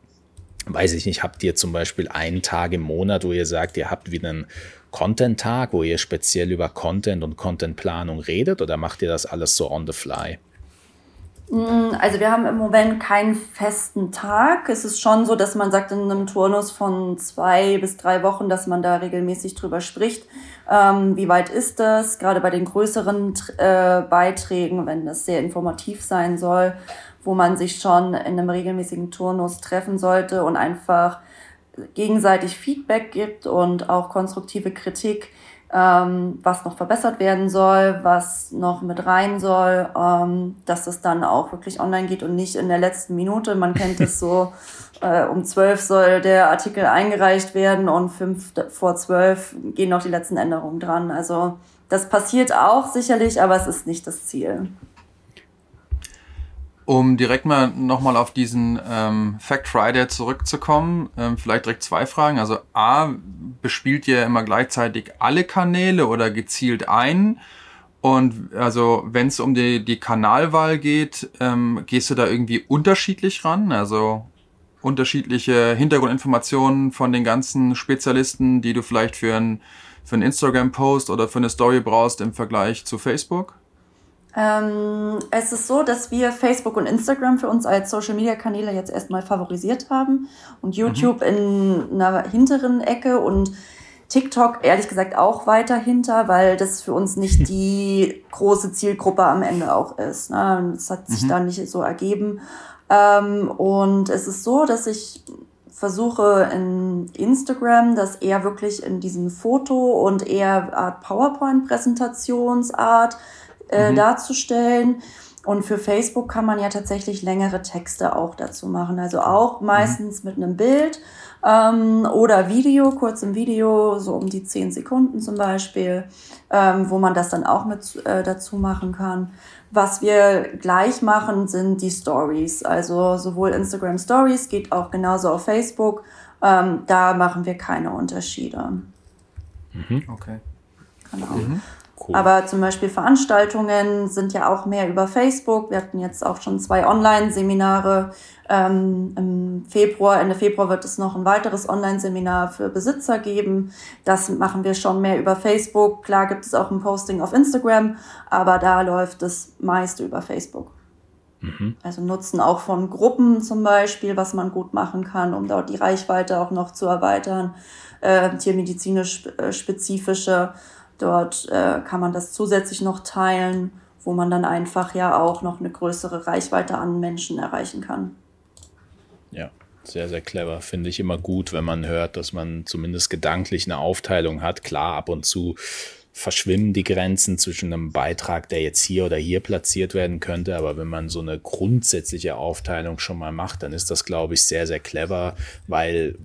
weiß ich nicht, habt ihr zum Beispiel einen Tag im Monat, wo ihr sagt, ihr habt wieder einen Content-Tag, wo ihr speziell über Content und Contentplanung redet oder macht ihr das alles so on the fly? Mm, also wir haben im Moment keinen festen Tag. Es ist schon so, dass man sagt in einem Turnus von zwei bis drei Wochen, dass man da regelmäßig drüber spricht. Ähm, wie weit ist das? Gerade bei den größeren äh, Beiträgen, wenn das sehr informativ sein soll, wo man sich schon in einem regelmäßigen Turnus treffen sollte und einfach gegenseitig Feedback gibt und auch konstruktive Kritik ähm, was noch verbessert werden soll, was noch mit rein soll, ähm, dass es dann auch wirklich online geht und nicht in der letzten Minute. Man kennt es so, äh, um zwölf soll der Artikel eingereicht werden und fünf vor zwölf gehen noch die letzten Änderungen dran. Also das passiert auch sicherlich, aber es ist nicht das Ziel. Um direkt mal nochmal auf diesen ähm, Fact Friday zurückzukommen, ähm, vielleicht direkt zwei Fragen. Also A, bespielt ihr immer gleichzeitig alle Kanäle oder gezielt einen? Und also wenn es um die, die Kanalwahl geht, ähm, gehst du da irgendwie unterschiedlich ran? Also unterschiedliche Hintergrundinformationen von den ganzen Spezialisten, die du vielleicht für ein für einen Instagram-Post oder für eine Story brauchst im Vergleich zu Facebook? Ähm, es ist so, dass wir Facebook und Instagram für uns als Social Media Kanäle jetzt erstmal favorisiert haben und YouTube mhm. in einer hinteren Ecke und TikTok ehrlich gesagt auch weiter hinter, weil das für uns nicht die große Zielgruppe am Ende auch ist. Ne? Das hat sich mhm. da nicht so ergeben. Ähm, und es ist so, dass ich versuche in Instagram das eher wirklich in diesem Foto und eher Art PowerPoint-Präsentationsart äh, mhm. darzustellen. Und für Facebook kann man ja tatsächlich längere Texte auch dazu machen. Also auch mhm. meistens mhm. mit einem Bild ähm, oder Video, kurz im Video, so um die zehn Sekunden zum Beispiel, ähm, wo man das dann auch mit äh, dazu machen kann. Was wir gleich machen, sind die Stories. Also sowohl Instagram Stories geht auch genauso auf Facebook. Ähm, da machen wir keine Unterschiede. Mhm. Okay. Genau. Mhm. Cool. Aber zum Beispiel Veranstaltungen sind ja auch mehr über Facebook. Wir hatten jetzt auch schon zwei Online-Seminare. Ähm, Im Februar, Ende Februar wird es noch ein weiteres Online-Seminar für Besitzer geben. Das machen wir schon mehr über Facebook. Klar gibt es auch ein Posting auf Instagram, aber da läuft das meiste über Facebook. Mhm. Also Nutzen auch von Gruppen zum Beispiel, was man gut machen kann, um dort die Reichweite auch noch zu erweitern. Äh, tiermedizinisch äh, spezifische Dort äh, kann man das zusätzlich noch teilen, wo man dann einfach ja auch noch eine größere Reichweite an Menschen erreichen kann. Ja, sehr, sehr clever. Finde ich immer gut, wenn man hört, dass man zumindest gedanklich eine Aufteilung hat. Klar, ab und zu verschwimmen die Grenzen zwischen einem Beitrag, der jetzt hier oder hier platziert werden könnte. Aber wenn man so eine grundsätzliche Aufteilung schon mal macht, dann ist das, glaube ich, sehr, sehr clever, weil,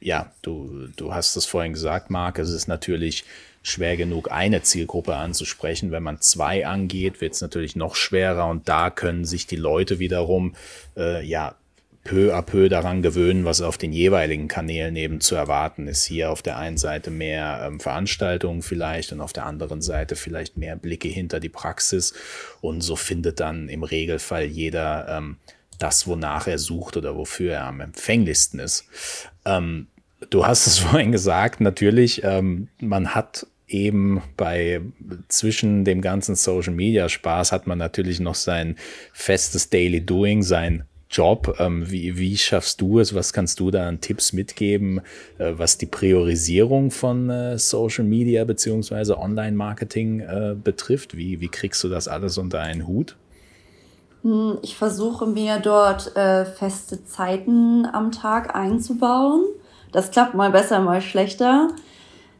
ja, du, du hast es vorhin gesagt, Marc, es ist natürlich schwer genug, eine Zielgruppe anzusprechen. Wenn man zwei angeht, wird es natürlich noch schwerer und da können sich die Leute wiederum äh, ja peu à peu daran gewöhnen, was auf den jeweiligen Kanälen eben zu erwarten ist. Hier auf der einen Seite mehr ähm, Veranstaltungen vielleicht und auf der anderen Seite vielleicht mehr Blicke hinter die Praxis. Und so findet dann im Regelfall jeder ähm, das, wonach er sucht oder wofür er am empfänglichsten ist. Ähm, du hast es vorhin gesagt, natürlich, ähm, man hat eben bei zwischen dem ganzen Social Media Spaß hat man natürlich noch sein festes Daily Doing, sein Job. Ähm, wie, wie schaffst du es? Was kannst du da an Tipps mitgeben, äh, was die Priorisierung von äh, Social Media beziehungsweise Online-Marketing äh, betrifft? Wie, wie kriegst du das alles unter einen Hut? Hm, ich versuche mir dort äh, feste Zeiten am Tag einzubauen. Das klappt mal besser, mal schlechter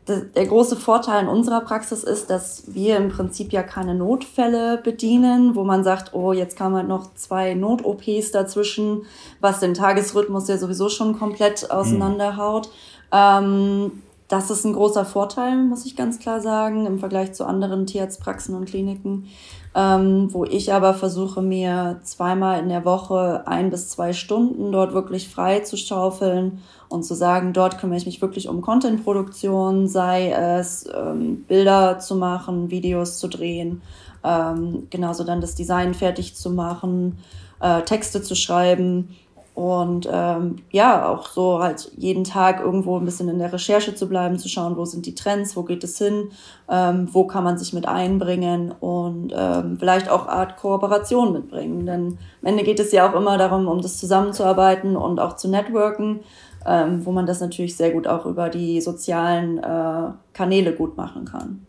der große Vorteil in unserer Praxis ist, dass wir im Prinzip ja keine Notfälle bedienen, wo man sagt, oh, jetzt kamen halt noch zwei Not-OPs dazwischen, was den Tagesrhythmus ja sowieso schon komplett hm. auseinanderhaut. Mhm. Das ist ein großer Vorteil, muss ich ganz klar sagen, im Vergleich zu anderen Tierarztpraxen und Kliniken ähm, wo ich aber versuche, mir zweimal in der Woche ein bis zwei Stunden dort wirklich frei zu schaufeln und zu sagen, dort kümmere ich mich wirklich um Contentproduktion, sei es ähm, Bilder zu machen, Videos zu drehen, ähm, genauso dann das Design fertig zu machen, äh, Texte zu schreiben und ähm, ja, auch so halt jeden Tag irgendwo ein bisschen in der Recherche zu bleiben, zu schauen, wo sind die Trends, wo geht es hin, ähm, wo kann man sich mit einbringen und ähm, vielleicht auch Art Kooperation mitbringen. Denn am Ende geht es ja auch immer darum, um das zusammenzuarbeiten und auch zu networken, ähm, wo man das natürlich sehr gut auch über die sozialen äh, Kanäle gut machen kann.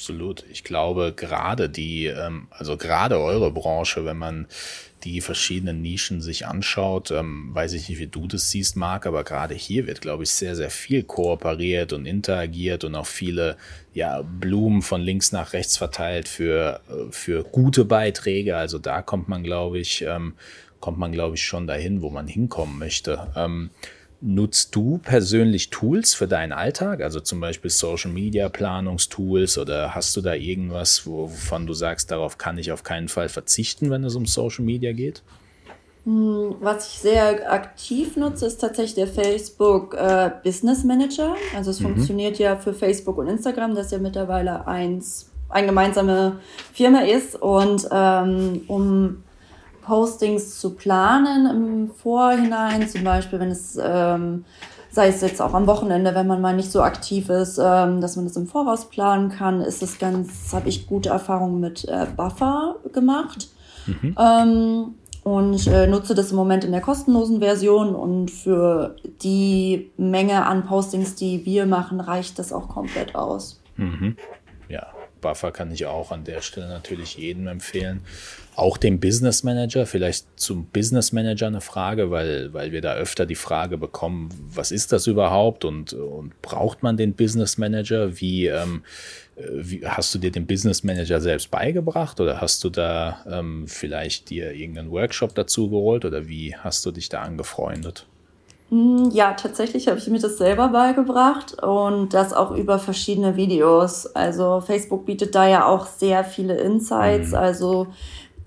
Absolut. Ich glaube, gerade die, ähm, also gerade eure Branche, wenn man die verschiedenen Nischen sich anschaut, ähm, weiß ich nicht, wie du das siehst, Marc, aber gerade hier wird, glaube ich, sehr, sehr viel kooperiert und interagiert und auch viele ja, Blumen von links nach rechts verteilt für, äh, für gute Beiträge. Also da kommt man, glaube ich, ähm, kommt man, glaube ich, schon dahin, wo man hinkommen möchte. Ähm, Nutzt du persönlich Tools für deinen Alltag, also zum Beispiel Social Media Planungstools oder hast du da irgendwas, wovon du sagst, darauf kann ich auf keinen Fall verzichten, wenn es um Social Media geht? Hm, was ich sehr aktiv nutze, ist tatsächlich der Facebook äh, Business Manager. Also es mhm. funktioniert ja für Facebook und Instagram, das ja mittlerweile eins, eine gemeinsame Firma ist. Und ähm, um Postings zu planen im Vorhinein, zum Beispiel, wenn es, ähm, sei es jetzt auch am Wochenende, wenn man mal nicht so aktiv ist, ähm, dass man das im Voraus planen kann, ist es ganz, habe ich gute Erfahrungen mit äh, Buffer gemacht. Mhm. Ähm, und äh, nutze das im Moment in der kostenlosen Version und für die Menge an Postings, die wir machen, reicht das auch komplett aus. Mhm. Ja, Buffer kann ich auch an der Stelle natürlich jedem empfehlen. Auch dem Business Manager, vielleicht zum Business Manager eine Frage, weil, weil wir da öfter die Frage bekommen, was ist das überhaupt und, und braucht man den Business Manager? Wie, ähm, wie hast du dir den Business Manager selbst beigebracht oder hast du da ähm, vielleicht dir irgendeinen Workshop dazu geholt oder wie hast du dich da angefreundet? Hm, ja, tatsächlich habe ich mir das selber beigebracht und das auch über verschiedene Videos. Also Facebook bietet da ja auch sehr viele Insights, mhm. also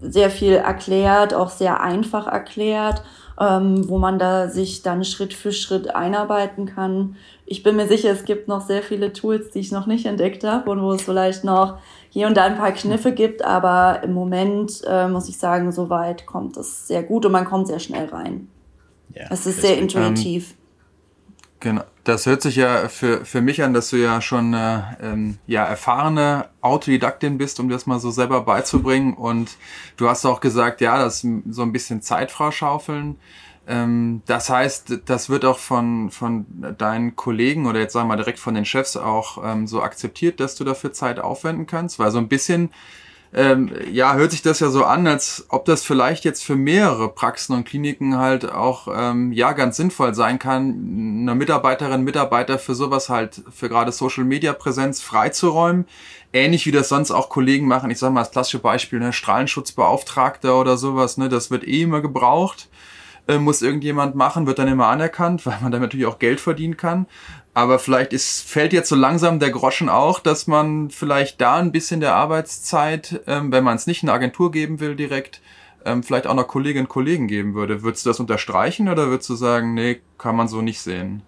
sehr viel erklärt, auch sehr einfach erklärt. ähm, wo man da sich dann Schritt für Schritt einarbeiten kann. Ich bin mir sicher, es gibt noch sehr viele Tools, die ich noch nicht entdeckt habe und wo es vielleicht noch hier und da ein paar Kniffe gibt, aber im Moment äh, muss ich sagen, soweit kommt es sehr gut und man kommt sehr schnell rein. Ja, es ist sehr intuitiv. Ähm, genau. Das hört sich ja für, für mich an, dass du ja schon äh, ähm, ja, erfahrene Autodidaktin bist, um das mal so selber beizubringen. Und du hast auch gesagt, ja, das so ein bisschen Zeit schaufeln. Ähm, das heißt, das wird auch von, von deinen Kollegen oder jetzt sagen wir mal direkt von den Chefs auch ähm, so akzeptiert, dass du dafür Zeit aufwenden kannst, weil so ein bisschen ähm, ja, hört sich das ja so an, als ob das vielleicht jetzt für mehrere Praxen und Kliniken halt auch ähm, ja ganz sinnvoll sein kann, eine Mitarbeiterin, Mitarbeiter für sowas halt, für gerade Social Media Präsenz freizuräumen. Ähnlich wie das sonst auch Kollegen machen. Ich sage mal als klassische Beispiel, ne, Strahlenschutzbeauftragter oder sowas, ne, das wird eh immer gebraucht äh, muss irgendjemand machen, wird dann immer anerkannt, weil man damit natürlich auch Geld verdienen kann. Aber vielleicht ist, fällt jetzt so langsam der Groschen auch, dass man vielleicht da ein bisschen der Arbeitszeit, ähm, wenn man es nicht in eine Agentur geben will direkt, ähm, vielleicht auch noch Kolleginnen und Kollegen geben würde. Würdest du das unterstreichen oder würdest du sagen, nee, kann man so nicht sehen?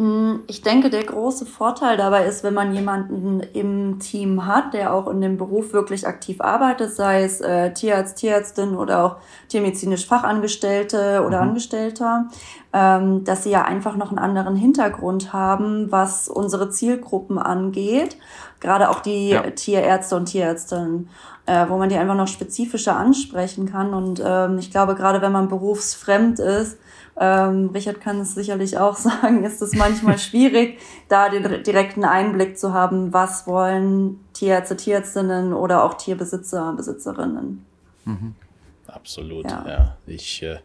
Mm, ich denke, der große Vorteil dabei ist, wenn man jemanden im Team hat, der auch in dem Beruf wirklich aktiv arbeitet, sei es äh, Tierarzt, Tierärztin oder auch tiermedizinisch Fachangestellte oder mhm. Angestellter, ähm, dass sie ja einfach noch einen anderen Hintergrund haben, was unsere Zielgruppen angeht. Gerade auch die ja. Tierärzte und Tierärztinnen, äh, wo man die einfach noch spezifischer ansprechen kann. Und ähm, ich glaube, gerade wenn man berufsfremd ist, ähm, Richard kann es sicherlich auch sagen, ist es manchmal schwierig, da den direkten Einblick zu haben, was wollen Tierärzte, Tierärztinnen oder auch Tierbesitzer, Besitzerinnen. Mhm. Absolut, ja. ja. Ich äh,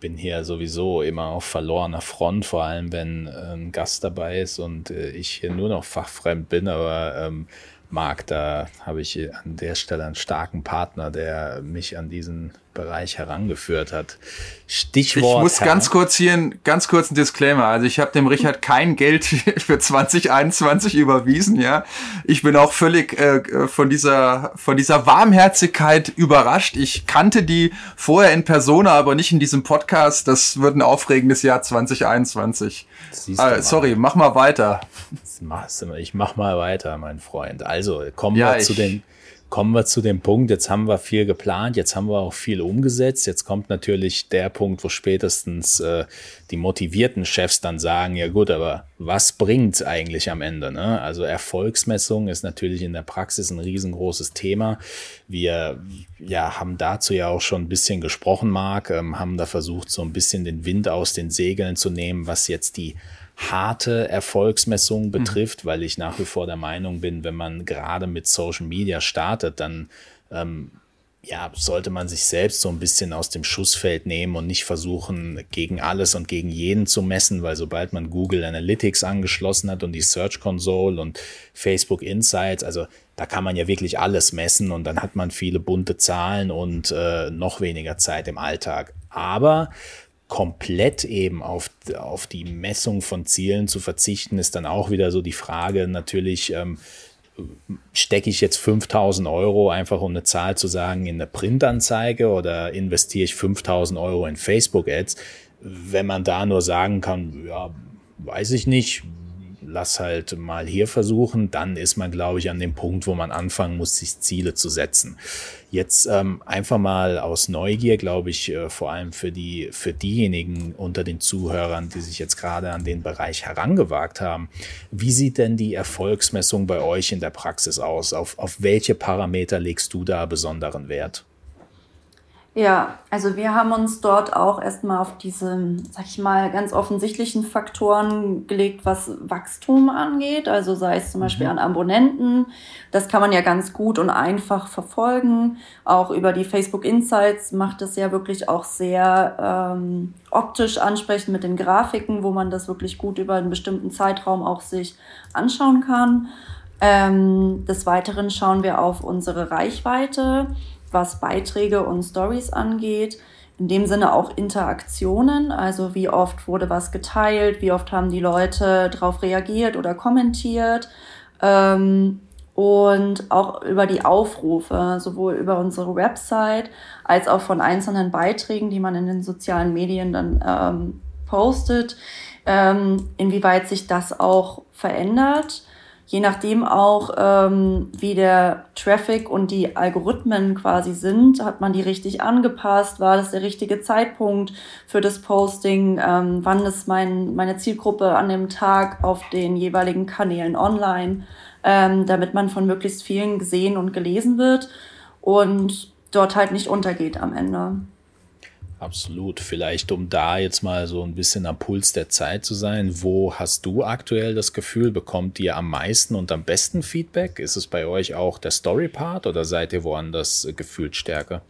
bin hier sowieso immer auf verlorener Front, vor allem wenn äh, ein Gast dabei ist und äh, ich hier nur noch fachfremd bin, aber ähm, Marc, da habe ich an der Stelle einen starken Partner, der mich an diesen Bereich herangeführt hat. Stichwort. Ich muss ganz kurz hier ein, ganz kurz ein Disclaimer. Also ich habe dem Richard kein Geld für 2021 überwiesen, ja. Ich bin auch völlig äh, von dieser von dieser Warmherzigkeit überrascht. Ich kannte die vorher in Persona, aber nicht in diesem Podcast. Das wird ein aufregendes Jahr 2021. Ah, sorry, mach mal weiter. Ich mach mal weiter, mein Freund. Also kommen ja, wir zu den kommen wir zu dem Punkt, jetzt haben wir viel geplant, jetzt haben wir auch viel umgesetzt. Jetzt kommt natürlich der Punkt, wo spätestens äh, die motivierten Chefs dann sagen, ja gut, aber was bringt eigentlich am Ende? Ne? Also Erfolgsmessung ist natürlich in der Praxis ein riesengroßes Thema. Wir ja, haben dazu ja auch schon ein bisschen gesprochen, Marc, ähm, haben da versucht, so ein bisschen den Wind aus den Segeln zu nehmen, was jetzt die harte Erfolgsmessung mhm. betrifft, mhm. weil ich nach wie vor der Meinung bin, wenn man gerade mit Social Media startet, dann ähm, ja, sollte man sich selbst so ein bisschen aus dem Schussfeld nehmen und nicht versuchen, gegen alles und gegen jeden zu messen, weil sobald man Google Analytics angeschlossen hat und die Search Console und Facebook Insights, also da kann man ja wirklich alles messen und dann hat man viele bunte Zahlen und äh, noch weniger Zeit im Alltag. Aber komplett eben auf, auf die Messung von Zielen zu verzichten, ist dann auch wieder so die Frage natürlich, ähm, stecke ich jetzt 5000 Euro einfach um eine Zahl zu sagen in eine Printanzeige oder investiere ich 5000 Euro in Facebook Ads? Wenn man da nur sagen kann, ja, weiß ich nicht, lass halt mal hier versuchen, dann ist man, glaube ich, an dem Punkt, wo man anfangen muss, sich Ziele zu setzen. Jetzt ähm, einfach mal aus Neugier, glaube ich, äh, vor allem für die, für diejenigen unter den Zuhörern, die sich jetzt gerade an den Bereich herangewagt haben. Wie sieht denn die Erfolgsmessung bei euch in der Praxis aus? Auf, auf welche Parameter legst du da besonderen Wert? Ja, also wir haben uns dort auch erstmal auf diese, sag ich mal, ganz offensichtlichen Faktoren gelegt, was Wachstum angeht. Also sei es zum Beispiel mhm. an Abonnenten. Das kann man ja ganz gut und einfach verfolgen. Auch über die Facebook Insights macht es ja wirklich auch sehr ähm, optisch ansprechend mit den Grafiken, wo man das wirklich gut über einen bestimmten Zeitraum auch sich anschauen kann. Ähm, des Weiteren schauen wir auf unsere Reichweite was Beiträge und Stories angeht. In dem Sinne auch Interaktionen, also wie oft wurde was geteilt, wie oft haben die Leute darauf reagiert oder kommentiert. Ähm, und auch über die Aufrufe, sowohl über unsere Website als auch von einzelnen Beiträgen, die man in den sozialen Medien dann ähm, postet, ähm, inwieweit sich das auch verändert. Je nachdem auch, ähm, wie der Traffic und die Algorithmen quasi sind, hat man die richtig angepasst, war das der richtige Zeitpunkt für das Posting, ähm, wann ist mein, meine Zielgruppe an dem Tag auf den jeweiligen Kanälen online ähm, damit man von möglichst vielen gesehen und gelesen wird und dort halt nicht untergeht am Ende. Absolut. Vielleicht, um da jetzt mal so ein bisschen am Puls der Zeit zu sein, wo hast du aktuell das Gefühl, bekommt ihr am meisten und am besten Feedback? Ist es bei euch auch der Story-Part oder seid ihr woanders gefühlt stärker?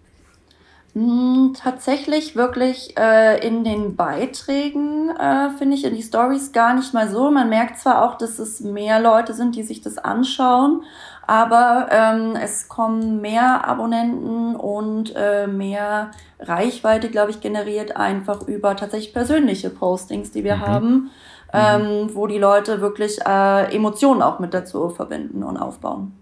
Hm, tatsächlich wirklich äh, in den Beiträgen äh, finde ich in die Stories gar nicht mal so. Man merkt zwar auch, dass es mehr Leute sind, die sich das anschauen, aber ähm, es kommen mehr Abonnenten und äh, mehr Reichweite, glaube ich, generiert einfach über tatsächlich persönliche Postings, die wir mhm. haben, mhm. ähm, wo die Leute wirklich äh, Emotionen auch mit dazu verbinden und aufbauen.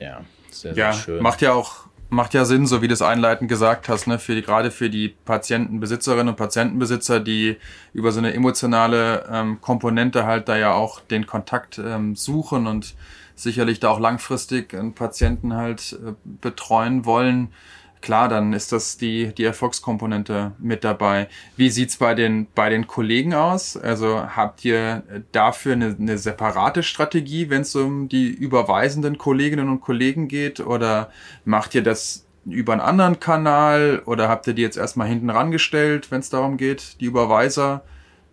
Ja, sehr, sehr ja, schön. Macht ja auch macht ja Sinn, so wie du es einleitend gesagt hast, ne, für die, gerade für die Patientenbesitzerinnen und Patientenbesitzer, die über so eine emotionale ähm, Komponente halt da ja auch den Kontakt ähm, suchen und sicherlich da auch langfristig einen Patienten halt äh, betreuen wollen, klar, dann ist das die, die Erfolgskomponente mit dabei. Wie sieht's bei den, bei den Kollegen aus? Also habt ihr dafür eine, eine separate Strategie, wenn es um die überweisenden Kolleginnen und Kollegen geht? Oder macht ihr das über einen anderen Kanal? Oder habt ihr die jetzt erstmal hinten rangestellt, wenn es darum geht, die Überweiser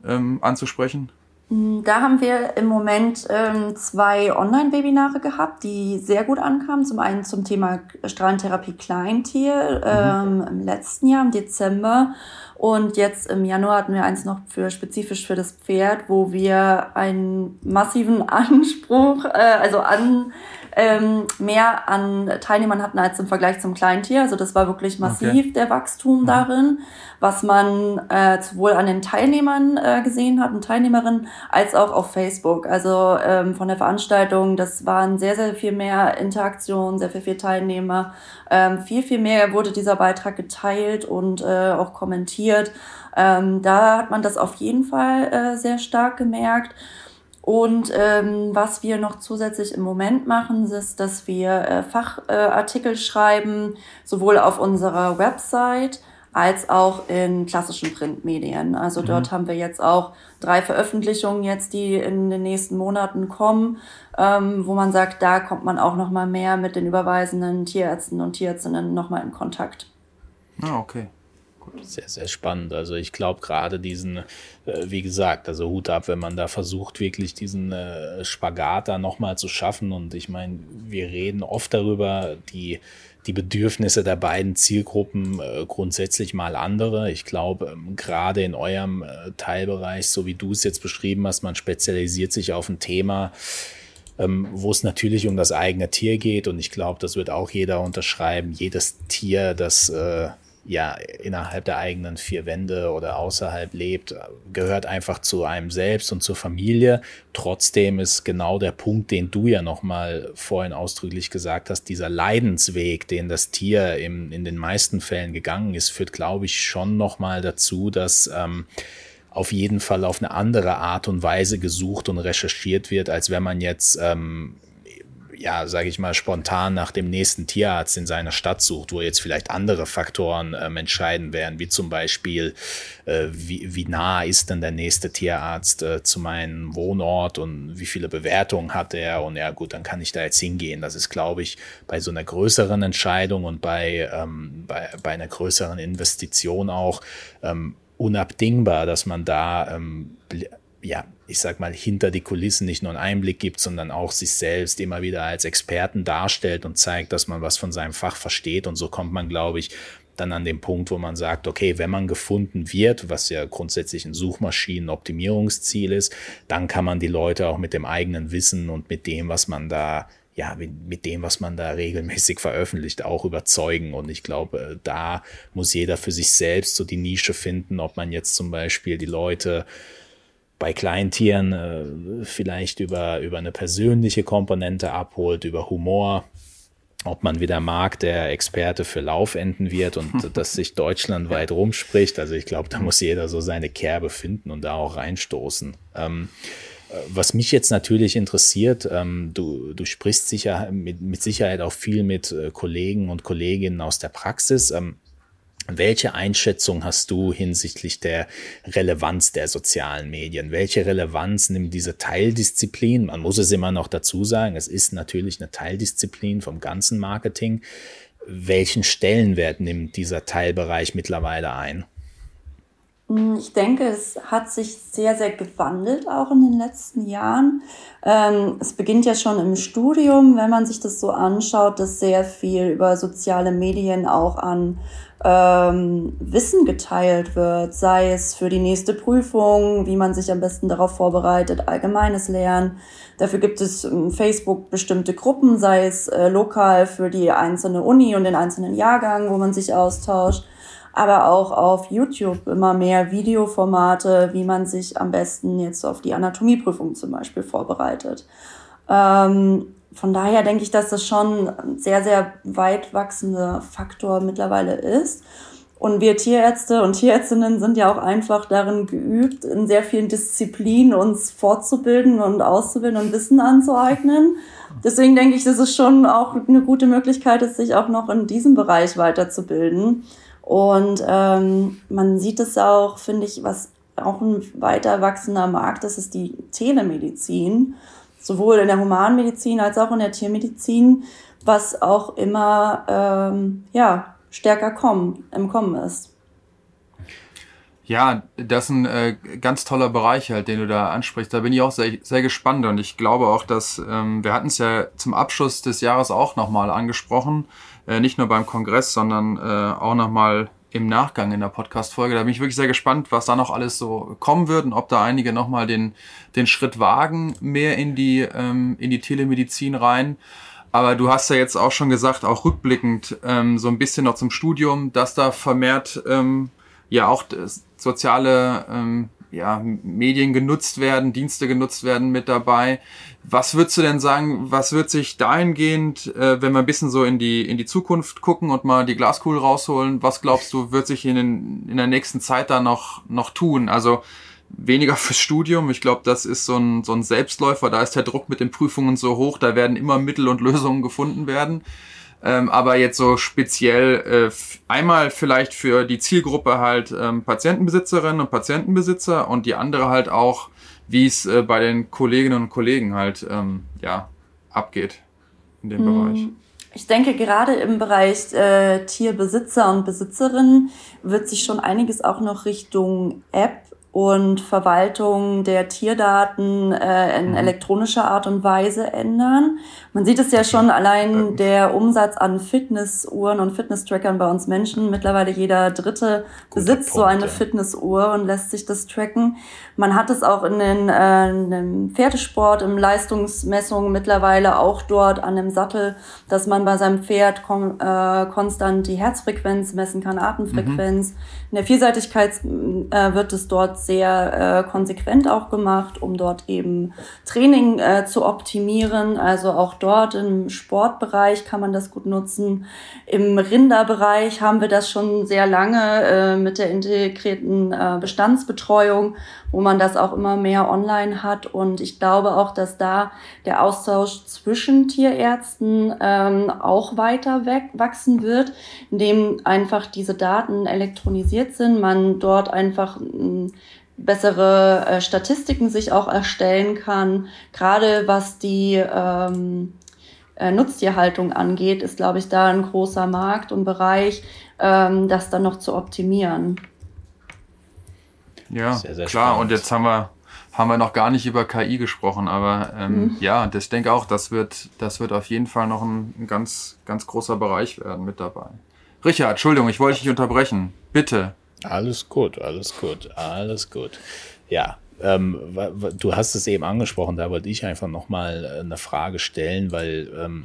ähm, anzusprechen? Mm, da haben wir im Moment ähm, zwei Online-Webinare gehabt, die sehr gut ankamen. Zum einen zum Thema Strahlentherapie Kleintier ähm, mhm. im letzten Jahr, im Dezember. Und jetzt im Januar hatten wir eins noch für spezifisch für das Pferd, wo wir einen massiven Anspruch, äh, also an ähm, mehr an Teilnehmern hatten als im Vergleich zum Kleintier. Also das war wirklich massiv okay. der Wachstum mhm. darin, was man äh, sowohl an den Teilnehmern äh, gesehen hat und Teilnehmerinnen als auch auf Facebook. Also ähm, von der Veranstaltung, das waren sehr, sehr viel mehr Interaktion, sehr viel, viel Teilnehmer. Ähm, viel, viel mehr wurde dieser Beitrag geteilt und äh, auch kommentiert. Ähm, da hat man das auf jeden Fall äh, sehr stark gemerkt. Und ähm, was wir noch zusätzlich im Moment machen, ist, dass wir äh, Fachartikel äh, schreiben, sowohl auf unserer Website als auch in klassischen Printmedien. Also mhm. dort haben wir jetzt auch drei Veröffentlichungen jetzt, die in den nächsten Monaten kommen, ähm, wo man sagt, da kommt man auch noch mal mehr mit den überweisenden Tierärzten und Tierärztinnen noch mal in Kontakt. Ah, okay. Sehr, sehr spannend. Also ich glaube gerade diesen, äh, wie gesagt, also Hut ab, wenn man da versucht, wirklich diesen äh, Spagat da nochmal zu schaffen. Und ich meine, wir reden oft darüber, die, die Bedürfnisse der beiden Zielgruppen äh, grundsätzlich mal andere. Ich glaube, ähm, gerade in eurem äh, Teilbereich, so wie du es jetzt beschrieben hast, man spezialisiert sich auf ein Thema, ähm, wo es natürlich um das eigene Tier geht. Und ich glaube, das wird auch jeder unterschreiben. Jedes Tier, das äh, ja innerhalb der eigenen vier Wände oder außerhalb lebt, gehört einfach zu einem selbst und zur Familie. Trotzdem ist genau der Punkt, den du ja nochmal vorhin ausdrücklich gesagt hast, dieser Leidensweg, den das Tier im, in den meisten Fällen gegangen ist, führt, glaube ich, schon nochmal dazu, dass ähm, auf jeden Fall auf eine andere Art und Weise gesucht und recherchiert wird, als wenn man jetzt ähm, ja, sage ich mal, spontan nach dem nächsten Tierarzt in seiner Stadt sucht, wo jetzt vielleicht andere Faktoren ähm, entscheiden werden, wie zum Beispiel, äh, wie, wie nah ist denn der nächste Tierarzt äh, zu meinem Wohnort und wie viele Bewertungen hat er und ja gut, dann kann ich da jetzt hingehen. Das ist, glaube ich, bei so einer größeren Entscheidung und bei, ähm, bei, bei einer größeren Investition auch ähm, unabdingbar, dass man da ähm, ja, ich sag mal, hinter die Kulissen nicht nur einen Einblick gibt, sondern auch sich selbst immer wieder als Experten darstellt und zeigt, dass man was von seinem Fach versteht. Und so kommt man, glaube ich, dann an den Punkt, wo man sagt, okay, wenn man gefunden wird, was ja grundsätzlich ein Suchmaschinenoptimierungsziel ist, dann kann man die Leute auch mit dem eigenen Wissen und mit dem, was man da ja, mit dem, was man da regelmäßig veröffentlicht, auch überzeugen. Und ich glaube, da muss jeder für sich selbst so die Nische finden, ob man jetzt zum Beispiel die Leute bei Kleintieren äh, vielleicht über, über eine persönliche Komponente abholt, über Humor. Ob man wieder mag, der Experte für Laufenden wird und dass sich deutschlandweit rumspricht. Also ich glaube, da muss jeder so seine Kerbe finden und da auch reinstoßen. Ähm, äh, was mich jetzt natürlich interessiert, ähm, du, du sprichst sicher mit, mit Sicherheit auch viel mit äh, Kollegen und Kolleginnen aus der Praxis. Ähm, welche Einschätzung hast du hinsichtlich der Relevanz der sozialen Medien? Welche Relevanz nimmt diese Teildisziplin? Man muss es immer noch dazu sagen, es ist natürlich eine Teildisziplin vom ganzen Marketing. Welchen Stellenwert nimmt dieser Teilbereich mittlerweile ein? Ich denke, es hat sich sehr, sehr gewandelt auch in den letzten Jahren. Ähm, es beginnt ja schon im Studium, wenn man sich das so anschaut, dass sehr viel über soziale Medien auch an ähm, Wissen geteilt wird, sei es für die nächste Prüfung, wie man sich am besten darauf vorbereitet, allgemeines Lernen. Dafür gibt es in Facebook bestimmte Gruppen, sei es äh, lokal für die einzelne Uni und den einzelnen Jahrgang, wo man sich austauscht aber auch auf YouTube immer mehr Videoformate, wie man sich am besten jetzt auf die Anatomieprüfung zum Beispiel vorbereitet. Ähm, von daher denke ich, dass das schon ein sehr, sehr weit wachsender Faktor mittlerweile ist. Und wir Tierärzte und Tierärztinnen sind ja auch einfach darin geübt, in sehr vielen Disziplinen uns fortzubilden und auszubilden und Wissen anzueignen. Deswegen denke ich, dass es schon auch eine gute Möglichkeit ist, sich auch noch in diesem Bereich weiterzubilden. Und ähm, man sieht es auch, finde ich, was auch ein weiter wachsender Markt ist, ist die Telemedizin, sowohl in der Humanmedizin als auch in der Tiermedizin, was auch immer ähm, ja, stärker kommen, im Kommen ist. Ja, das ist ein äh, ganz toller Bereich halt, den du da ansprichst. Da bin ich auch sehr, sehr gespannt und ich glaube auch, dass ähm, wir hatten es ja zum Abschluss des Jahres auch nochmal angesprochen, äh, nicht nur beim Kongress, sondern äh, auch nochmal im Nachgang in der Podcast-Folge. Da bin ich wirklich sehr gespannt, was da noch alles so kommen wird und ob da einige nochmal den, den Schritt wagen, mehr in die, ähm, in die Telemedizin rein. Aber du hast ja jetzt auch schon gesagt, auch rückblickend ähm, so ein bisschen noch zum Studium, dass da vermehrt ähm, ja auch soziale ähm, ja, Medien genutzt werden, Dienste genutzt werden mit dabei. Was würdest du denn sagen, was wird sich dahingehend, äh, wenn wir ein bisschen so in die, in die Zukunft gucken und mal die Glaskugel rausholen, was glaubst du, wird sich in, den, in der nächsten Zeit da noch, noch tun? Also weniger fürs Studium. Ich glaube, das ist so ein, so ein Selbstläufer. Da ist der Druck mit den Prüfungen so hoch, da werden immer Mittel und Lösungen gefunden werden. Ähm, aber jetzt so speziell äh, einmal vielleicht für die Zielgruppe halt ähm, Patientenbesitzerinnen und Patientenbesitzer und die andere halt auch, wie es äh, bei den Kolleginnen und Kollegen halt ähm, ja abgeht in dem hm. Bereich. Ich denke, gerade im Bereich äh, Tierbesitzer und Besitzerinnen wird sich schon einiges auch noch Richtung App und Verwaltung der Tierdaten äh, in mhm. elektronischer Art und Weise ändern. Man sieht es ja schon allein der Umsatz an Fitnessuhren und Fitnesstrackern bei uns Menschen. Mittlerweile jeder Dritte besitzt Punkt, so eine ja. Fitnessuhr und lässt sich das tracken. Man hat es auch in den äh, in dem Pferdesport, im Leistungsmessungen mittlerweile auch dort an dem Sattel, dass man bei seinem Pferd kon äh, konstant die Herzfrequenz messen kann, Atemfrequenz. Mhm. In der Vielseitigkeit äh, wird es dort sehr äh, konsequent auch gemacht, um dort eben Training äh, zu optimieren. Also auch dort im Sportbereich kann man das gut nutzen. Im Rinderbereich haben wir das schon sehr lange äh, mit der integrierten äh, Bestandsbetreuung, wo man das auch immer mehr online hat. Und ich glaube auch, dass da der Austausch zwischen Tierärzten ähm, auch weiter weg, wachsen wird, indem einfach diese Daten elektronisiert sind, man dort einfach bessere äh, Statistiken sich auch erstellen kann. Gerade was die ähm, äh, Nutztierhaltung angeht, ist, glaube ich, da ein großer Markt und Bereich, ähm, das dann noch zu optimieren. Ja, sehr, sehr klar. Spannend. Und jetzt haben wir, haben wir noch gar nicht über KI gesprochen, aber ähm, mhm. ja, das, ich denke auch, das wird, das wird auf jeden Fall noch ein, ein ganz, ganz großer Bereich werden mit dabei. Richard, Entschuldigung, ich wollte dich unterbrechen. Bitte. Alles gut, alles gut, alles gut. Ja, ähm, du hast es eben angesprochen, da wollte ich einfach nochmal äh, eine Frage stellen, weil ähm,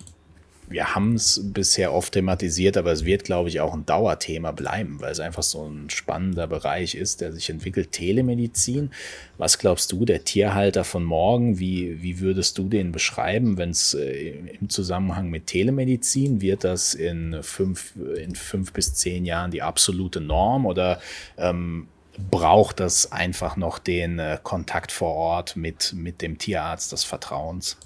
wir haben es bisher oft thematisiert, aber es wird, glaube ich, auch ein Dauerthema bleiben, weil es einfach so ein spannender Bereich ist, der sich entwickelt. Telemedizin. Was glaubst du, der Tierhalter von morgen, wie, wie würdest du den beschreiben, wenn es äh, im Zusammenhang mit Telemedizin wird das in fünf, in fünf bis zehn Jahren die absolute Norm oder ähm, braucht das einfach noch den äh, Kontakt vor Ort mit, mit dem Tierarzt des Vertrauens?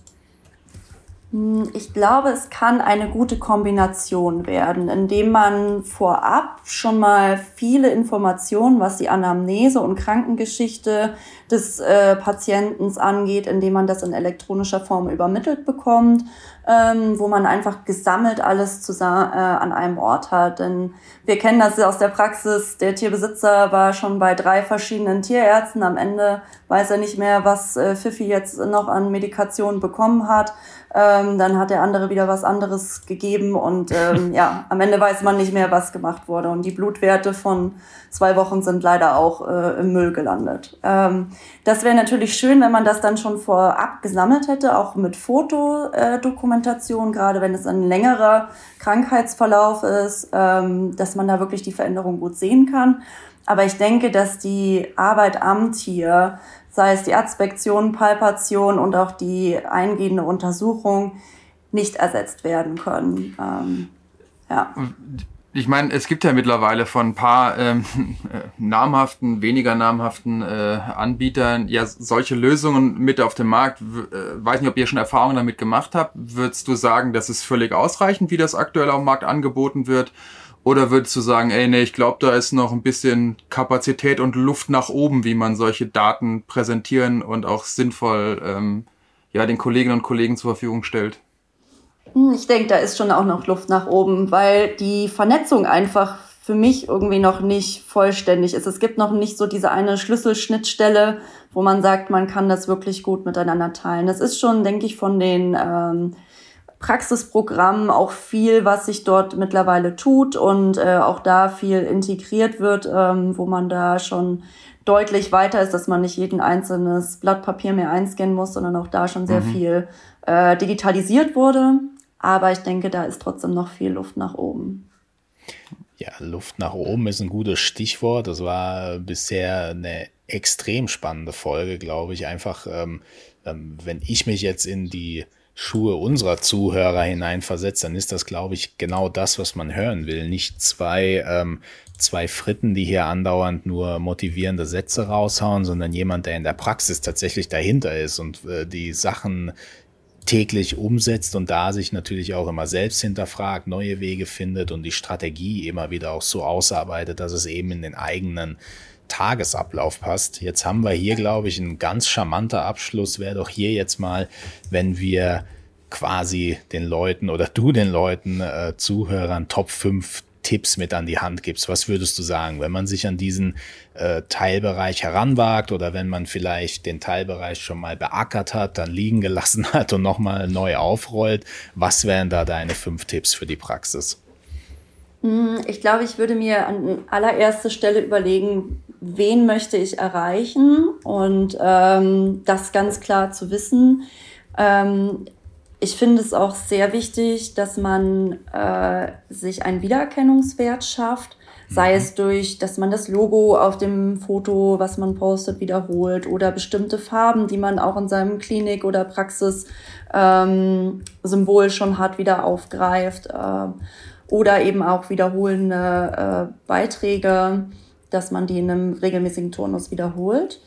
Hm, ich glaube, es kann eine gute Kombination werden, indem man vorab schon mal viele Informationen, was die Anamnese und Krankengeschichte des äh, Patienten angeht, indem man das in elektronischer Form übermittelt bekommt, ähm, wo man einfach gesammelt alles zusammen, äh, an einem Ort hat. Denn wir kennen das aus der Praxis, der Tierbesitzer war schon bei drei verschiedenen Tierärzten. Am Ende weiß er nicht mehr, was äh, Fifi jetzt noch an Medikation bekommen hat. Ähm, dann hat der andere wieder was anderes gegeben und ähm, ja, am Ende weiß man nicht mehr, was gemacht wurde. Und die Blutwerte von zwei Wochen sind leider auch äh, im Müll gelandet. Ähm, das wäre natürlich schön, wenn man das dann schon vorab gesammelt hätte, auch mit Fotodokumentation, äh, gerade wenn es ein längerer Krankheitsverlauf ist, ähm, dass man da wirklich die Veränderung gut sehen kann. Aber ich denke, dass die Arbeit am Tier sei es die Aspektion, Palpation und auch die eingehende Untersuchung, nicht ersetzt werden können. Ähm, ja. Ich meine, es gibt ja mittlerweile von ein paar ähm, äh, namhaften, weniger namhaften äh, Anbietern ja solche Lösungen mit auf dem Markt. Äh, weiß nicht, ob ihr schon Erfahrungen damit gemacht habt. Würdest du sagen, das ist völlig ausreichend, wie das aktuell auf dem Markt angeboten wird? Oder würdest du sagen, ey, nee, ich glaube, da ist noch ein bisschen Kapazität und Luft nach oben, wie man solche Daten präsentieren und auch sinnvoll ähm, ja, den Kolleginnen und Kollegen zur Verfügung stellt? Hm, ich denke, da ist schon auch noch Luft nach oben, weil die Vernetzung einfach für mich irgendwie noch nicht vollständig ist. Es gibt noch nicht so diese eine Schlüsselschnittstelle, wo man sagt, man kann das wirklich gut miteinander teilen. Das ist schon, denke ich, von den ähm, Praxisprogramm auch viel, was sich dort mittlerweile tut und äh, auch da viel integriert wird, ähm, wo man da schon deutlich weiter ist, dass man nicht jeden einzelnes Blatt Papier mehr einscannen muss, sondern auch da schon sehr mhm. viel äh, digitalisiert wurde. Aber ich denke, da ist trotzdem noch viel Luft nach oben. Ja, Luft nach oben ist ein gutes Stichwort. Das war bisher eine extrem spannende Folge, glaube ich. Einfach, ähm, ähm, wenn ich mich jetzt in die Schuhe unserer Zuhörer hineinversetzt, dann ist das, glaube ich, genau das, was man hören will. Nicht zwei, ähm, zwei Fritten, die hier andauernd nur motivierende Sätze raushauen, sondern jemand, der in der Praxis tatsächlich dahinter ist und äh, die Sachen täglich umsetzt und da sich natürlich auch immer selbst hinterfragt, neue Wege findet und die Strategie immer wieder auch so ausarbeitet, dass es eben in den eigenen Tagesablauf passt. Jetzt haben wir hier, glaube ich, ein ganz charmanter Abschluss. Wäre doch hier jetzt mal, wenn wir quasi den Leuten oder du den Leuten, äh, Zuhörern, Top 5 Tipps mit an die Hand gibst. Was würdest du sagen, wenn man sich an diesen äh, Teilbereich heranwagt oder wenn man vielleicht den Teilbereich schon mal beackert hat, dann liegen gelassen hat und nochmal neu aufrollt? Was wären da deine fünf Tipps für die Praxis? Hm, ich glaube, ich würde mir an allererster Stelle überlegen, wen möchte ich erreichen und ähm, das ganz klar zu wissen. Ähm, ich finde es auch sehr wichtig, dass man äh, sich einen Wiedererkennungswert schafft, sei mhm. es durch, dass man das Logo auf dem Foto, was man postet, wiederholt oder bestimmte Farben, die man auch in seinem Klinik- oder Praxissymbol ähm, schon hat, wieder aufgreift. Äh, oder eben auch wiederholende äh, Beiträge, dass man die in einem regelmäßigen Turnus wiederholt.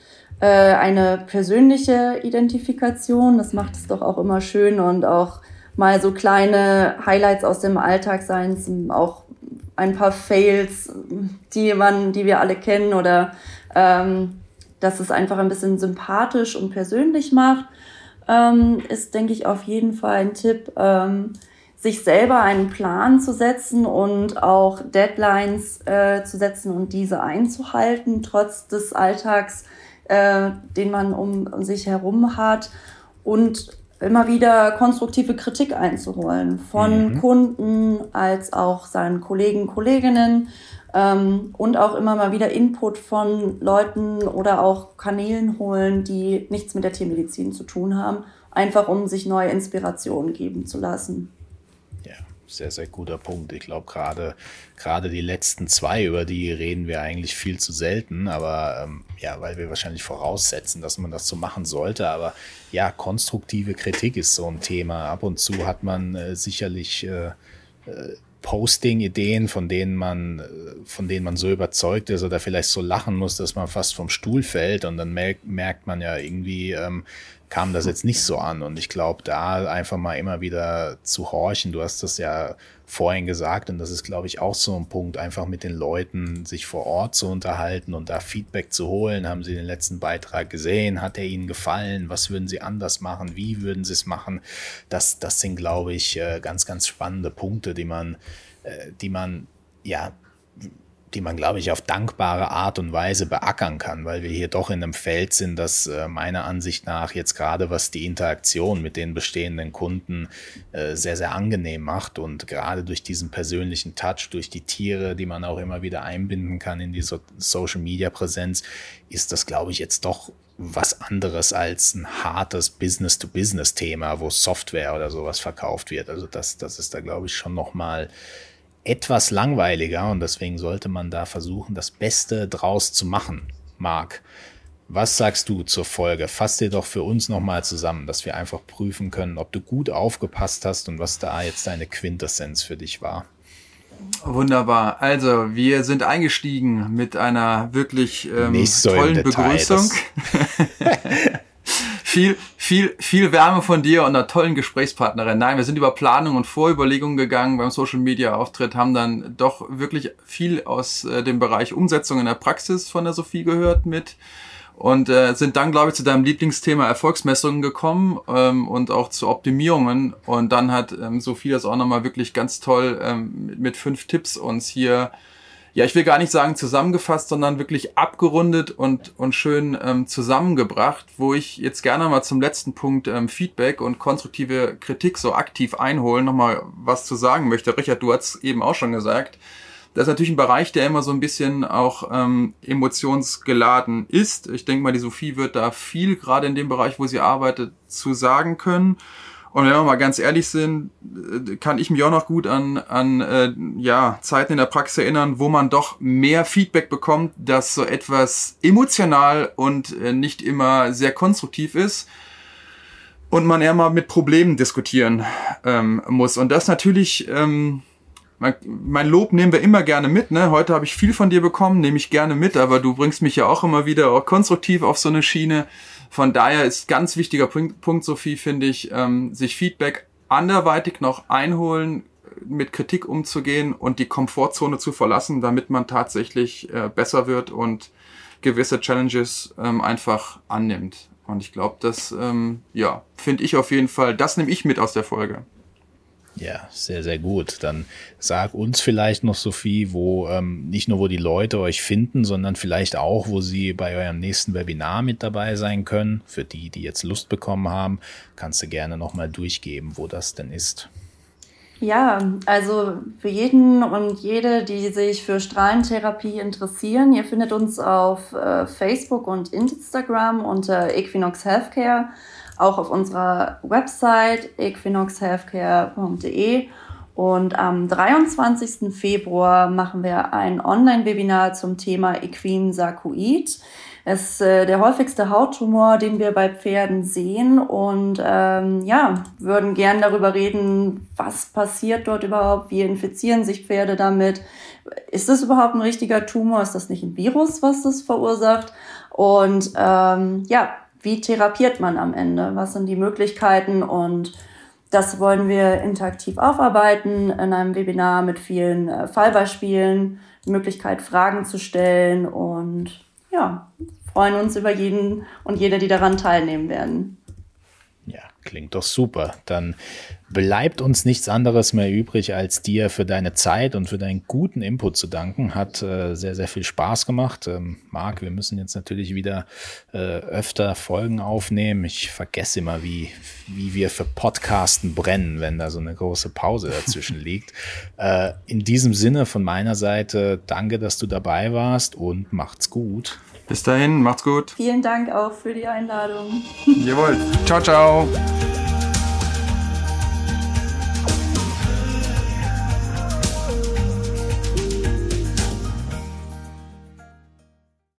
Äh, eine persönliche Identifikation, das macht es doch auch immer schön und auch mal so kleine Highlights aus dem Alltag sein, auch ein paar Fails, die man, die wir alle kennen oder ähm, dass es einfach ein bisschen sympathisch und persönlich macht, ähm, ist, denke ich, auf jeden Fall ein Tipp. Ähm, sich selber einen Plan zu setzen und auch Deadlines äh, zu setzen und diese einzuhalten, trotz des Alltags, äh, den man um, um sich herum hat und immer wieder konstruktive Kritik einzuholen von mhm. Kunden als auch seinen Kollegen, Kolleginnen ähm, und auch immer mal wieder Input von Leuten oder auch Kanälen holen, die nichts mit der Tiermedizin zu tun haben, einfach um sich neue Inspirationen geben zu lassen. Sehr, sehr guter Punkt. Ich glaube, gerade gerade die letzten zwei, über die reden wir eigentlich viel zu selten, aber ähm, ja, weil wir wahrscheinlich voraussetzen, dass man das so machen sollte. Aber ja, konstruktive Kritik ist so ein Thema. Ab und zu hat man äh, sicherlich äh, äh Posting-Ideen, von denen man, äh, von denen man so überzeugt ist oder vielleicht so lachen muss, dass man fast vom Stuhl fällt und dann merkt, merkt man ja irgendwie, ähm, kam das jetzt nicht so an. Und ich glaube, da einfach mal immer wieder zu horchen, du hast das ja vorhin gesagt und das ist, glaube ich, auch so ein Punkt, einfach mit den Leuten sich vor Ort zu unterhalten und da Feedback zu holen. Haben Sie den letzten Beitrag gesehen? Hat er Ihnen gefallen? Was würden Sie anders machen? Wie würden Sie es machen? Das, das sind, glaube ich, äh, ganz, ganz spannende Punkte, die man, äh, die man ja die man, glaube ich, auf dankbare Art und Weise beackern kann, weil wir hier doch in einem Feld sind, das äh, meiner Ansicht nach jetzt gerade was die Interaktion mit den bestehenden Kunden äh, sehr, sehr angenehm macht und gerade durch diesen persönlichen Touch, durch die Tiere, die man auch immer wieder einbinden kann in die so Social-Media-Präsenz, ist das, glaube ich, jetzt doch was anderes als ein hartes Business-to-Business-Thema, wo Software oder sowas verkauft wird. Also das, das ist da, glaube ich, schon nochmal mal etwas langweiliger und deswegen sollte man da versuchen, das Beste draus zu machen. Marc, was sagst du zur Folge? Fass dir doch für uns nochmal zusammen, dass wir einfach prüfen können, ob du gut aufgepasst hast und was da jetzt deine Quintessenz für dich war. Wunderbar. Also, wir sind eingestiegen mit einer wirklich ähm, tollen Begrüßung. viel, viel, viel Wärme von dir und einer tollen Gesprächspartnerin. Nein, wir sind über Planung und Vorüberlegungen gegangen beim Social Media Auftritt, haben dann doch wirklich viel aus äh, dem Bereich Umsetzung in der Praxis von der Sophie gehört mit und äh, sind dann, glaube ich, zu deinem Lieblingsthema Erfolgsmessungen gekommen ähm, und auch zu Optimierungen. Und dann hat ähm, Sophie das auch nochmal wirklich ganz toll ähm, mit fünf Tipps uns hier ja, ich will gar nicht sagen zusammengefasst, sondern wirklich abgerundet und, und schön ähm, zusammengebracht, wo ich jetzt gerne mal zum letzten Punkt ähm, Feedback und konstruktive Kritik so aktiv einholen, nochmal was zu sagen möchte. Richard, du hast eben auch schon gesagt, das ist natürlich ein Bereich, der immer so ein bisschen auch ähm, emotionsgeladen ist. Ich denke mal, die Sophie wird da viel, gerade in dem Bereich, wo sie arbeitet, zu sagen können. Und wenn wir mal ganz ehrlich sind, äh, kann ich mich auch noch gut an, an äh, ja, Zeiten in der Praxis erinnern, wo man doch mehr Feedback bekommt, das so etwas emotional und äh, nicht immer sehr konstruktiv ist und man eher mal mit Problemen diskutieren ähm, muss. Und das natürlich, ähm, mein, mein Lob nehmen wir immer gerne mit. Ne? Heute habe ich viel von dir bekommen, nehme ich gerne mit, aber du bringst mich ja auch immer wieder auch konstruktiv auf so eine Schiene. Von daher ist ganz wichtiger Punkt, Punkt Sophie, finde ich, ähm, sich Feedback anderweitig noch einholen, mit Kritik umzugehen und die Komfortzone zu verlassen, damit man tatsächlich äh, besser wird und gewisse Challenges ähm, einfach annimmt. Und ich glaube, das, ähm, ja, finde ich auf jeden Fall, das nehme ich mit aus der Folge. Ja, sehr, sehr gut. Dann sag uns vielleicht noch, Sophie, wo ähm, nicht nur, wo die Leute euch finden, sondern vielleicht auch, wo sie bei eurem nächsten Webinar mit dabei sein können. Für die, die jetzt Lust bekommen haben, kannst du gerne nochmal durchgeben, wo das denn ist. Ja, also für jeden und jede, die sich für Strahlentherapie interessieren, ihr findet uns auf äh, Facebook und Instagram unter Equinox Healthcare auch auf unserer Website equinoxhealthcare.de. Und am 23. Februar machen wir ein Online-Webinar zum Thema Equin Sarkoid. Es ist äh, der häufigste Hauttumor, den wir bei Pferden sehen. Und ähm, ja, würden gern darüber reden, was passiert dort überhaupt, wie infizieren sich Pferde damit. Ist das überhaupt ein richtiger Tumor? Ist das nicht ein Virus, was das verursacht? Und ähm, ja, wie therapiert man am Ende? Was sind die Möglichkeiten? Und das wollen wir interaktiv aufarbeiten in einem Webinar mit vielen äh, Fallbeispielen, die Möglichkeit, Fragen zu stellen und ja, freuen uns über jeden und jede, die daran teilnehmen werden. Klingt doch super. Dann bleibt uns nichts anderes mehr übrig, als dir für deine Zeit und für deinen guten Input zu danken. Hat äh, sehr, sehr viel Spaß gemacht. Ähm, Marc, wir müssen jetzt natürlich wieder äh, öfter Folgen aufnehmen. Ich vergesse immer, wie, wie wir für Podcasten brennen, wenn da so eine große Pause dazwischen liegt. Äh, in diesem Sinne von meiner Seite, danke, dass du dabei warst und macht's gut. Bis dahin, macht's gut. Vielen Dank auch für die Einladung. Jawohl. Ciao, ciao.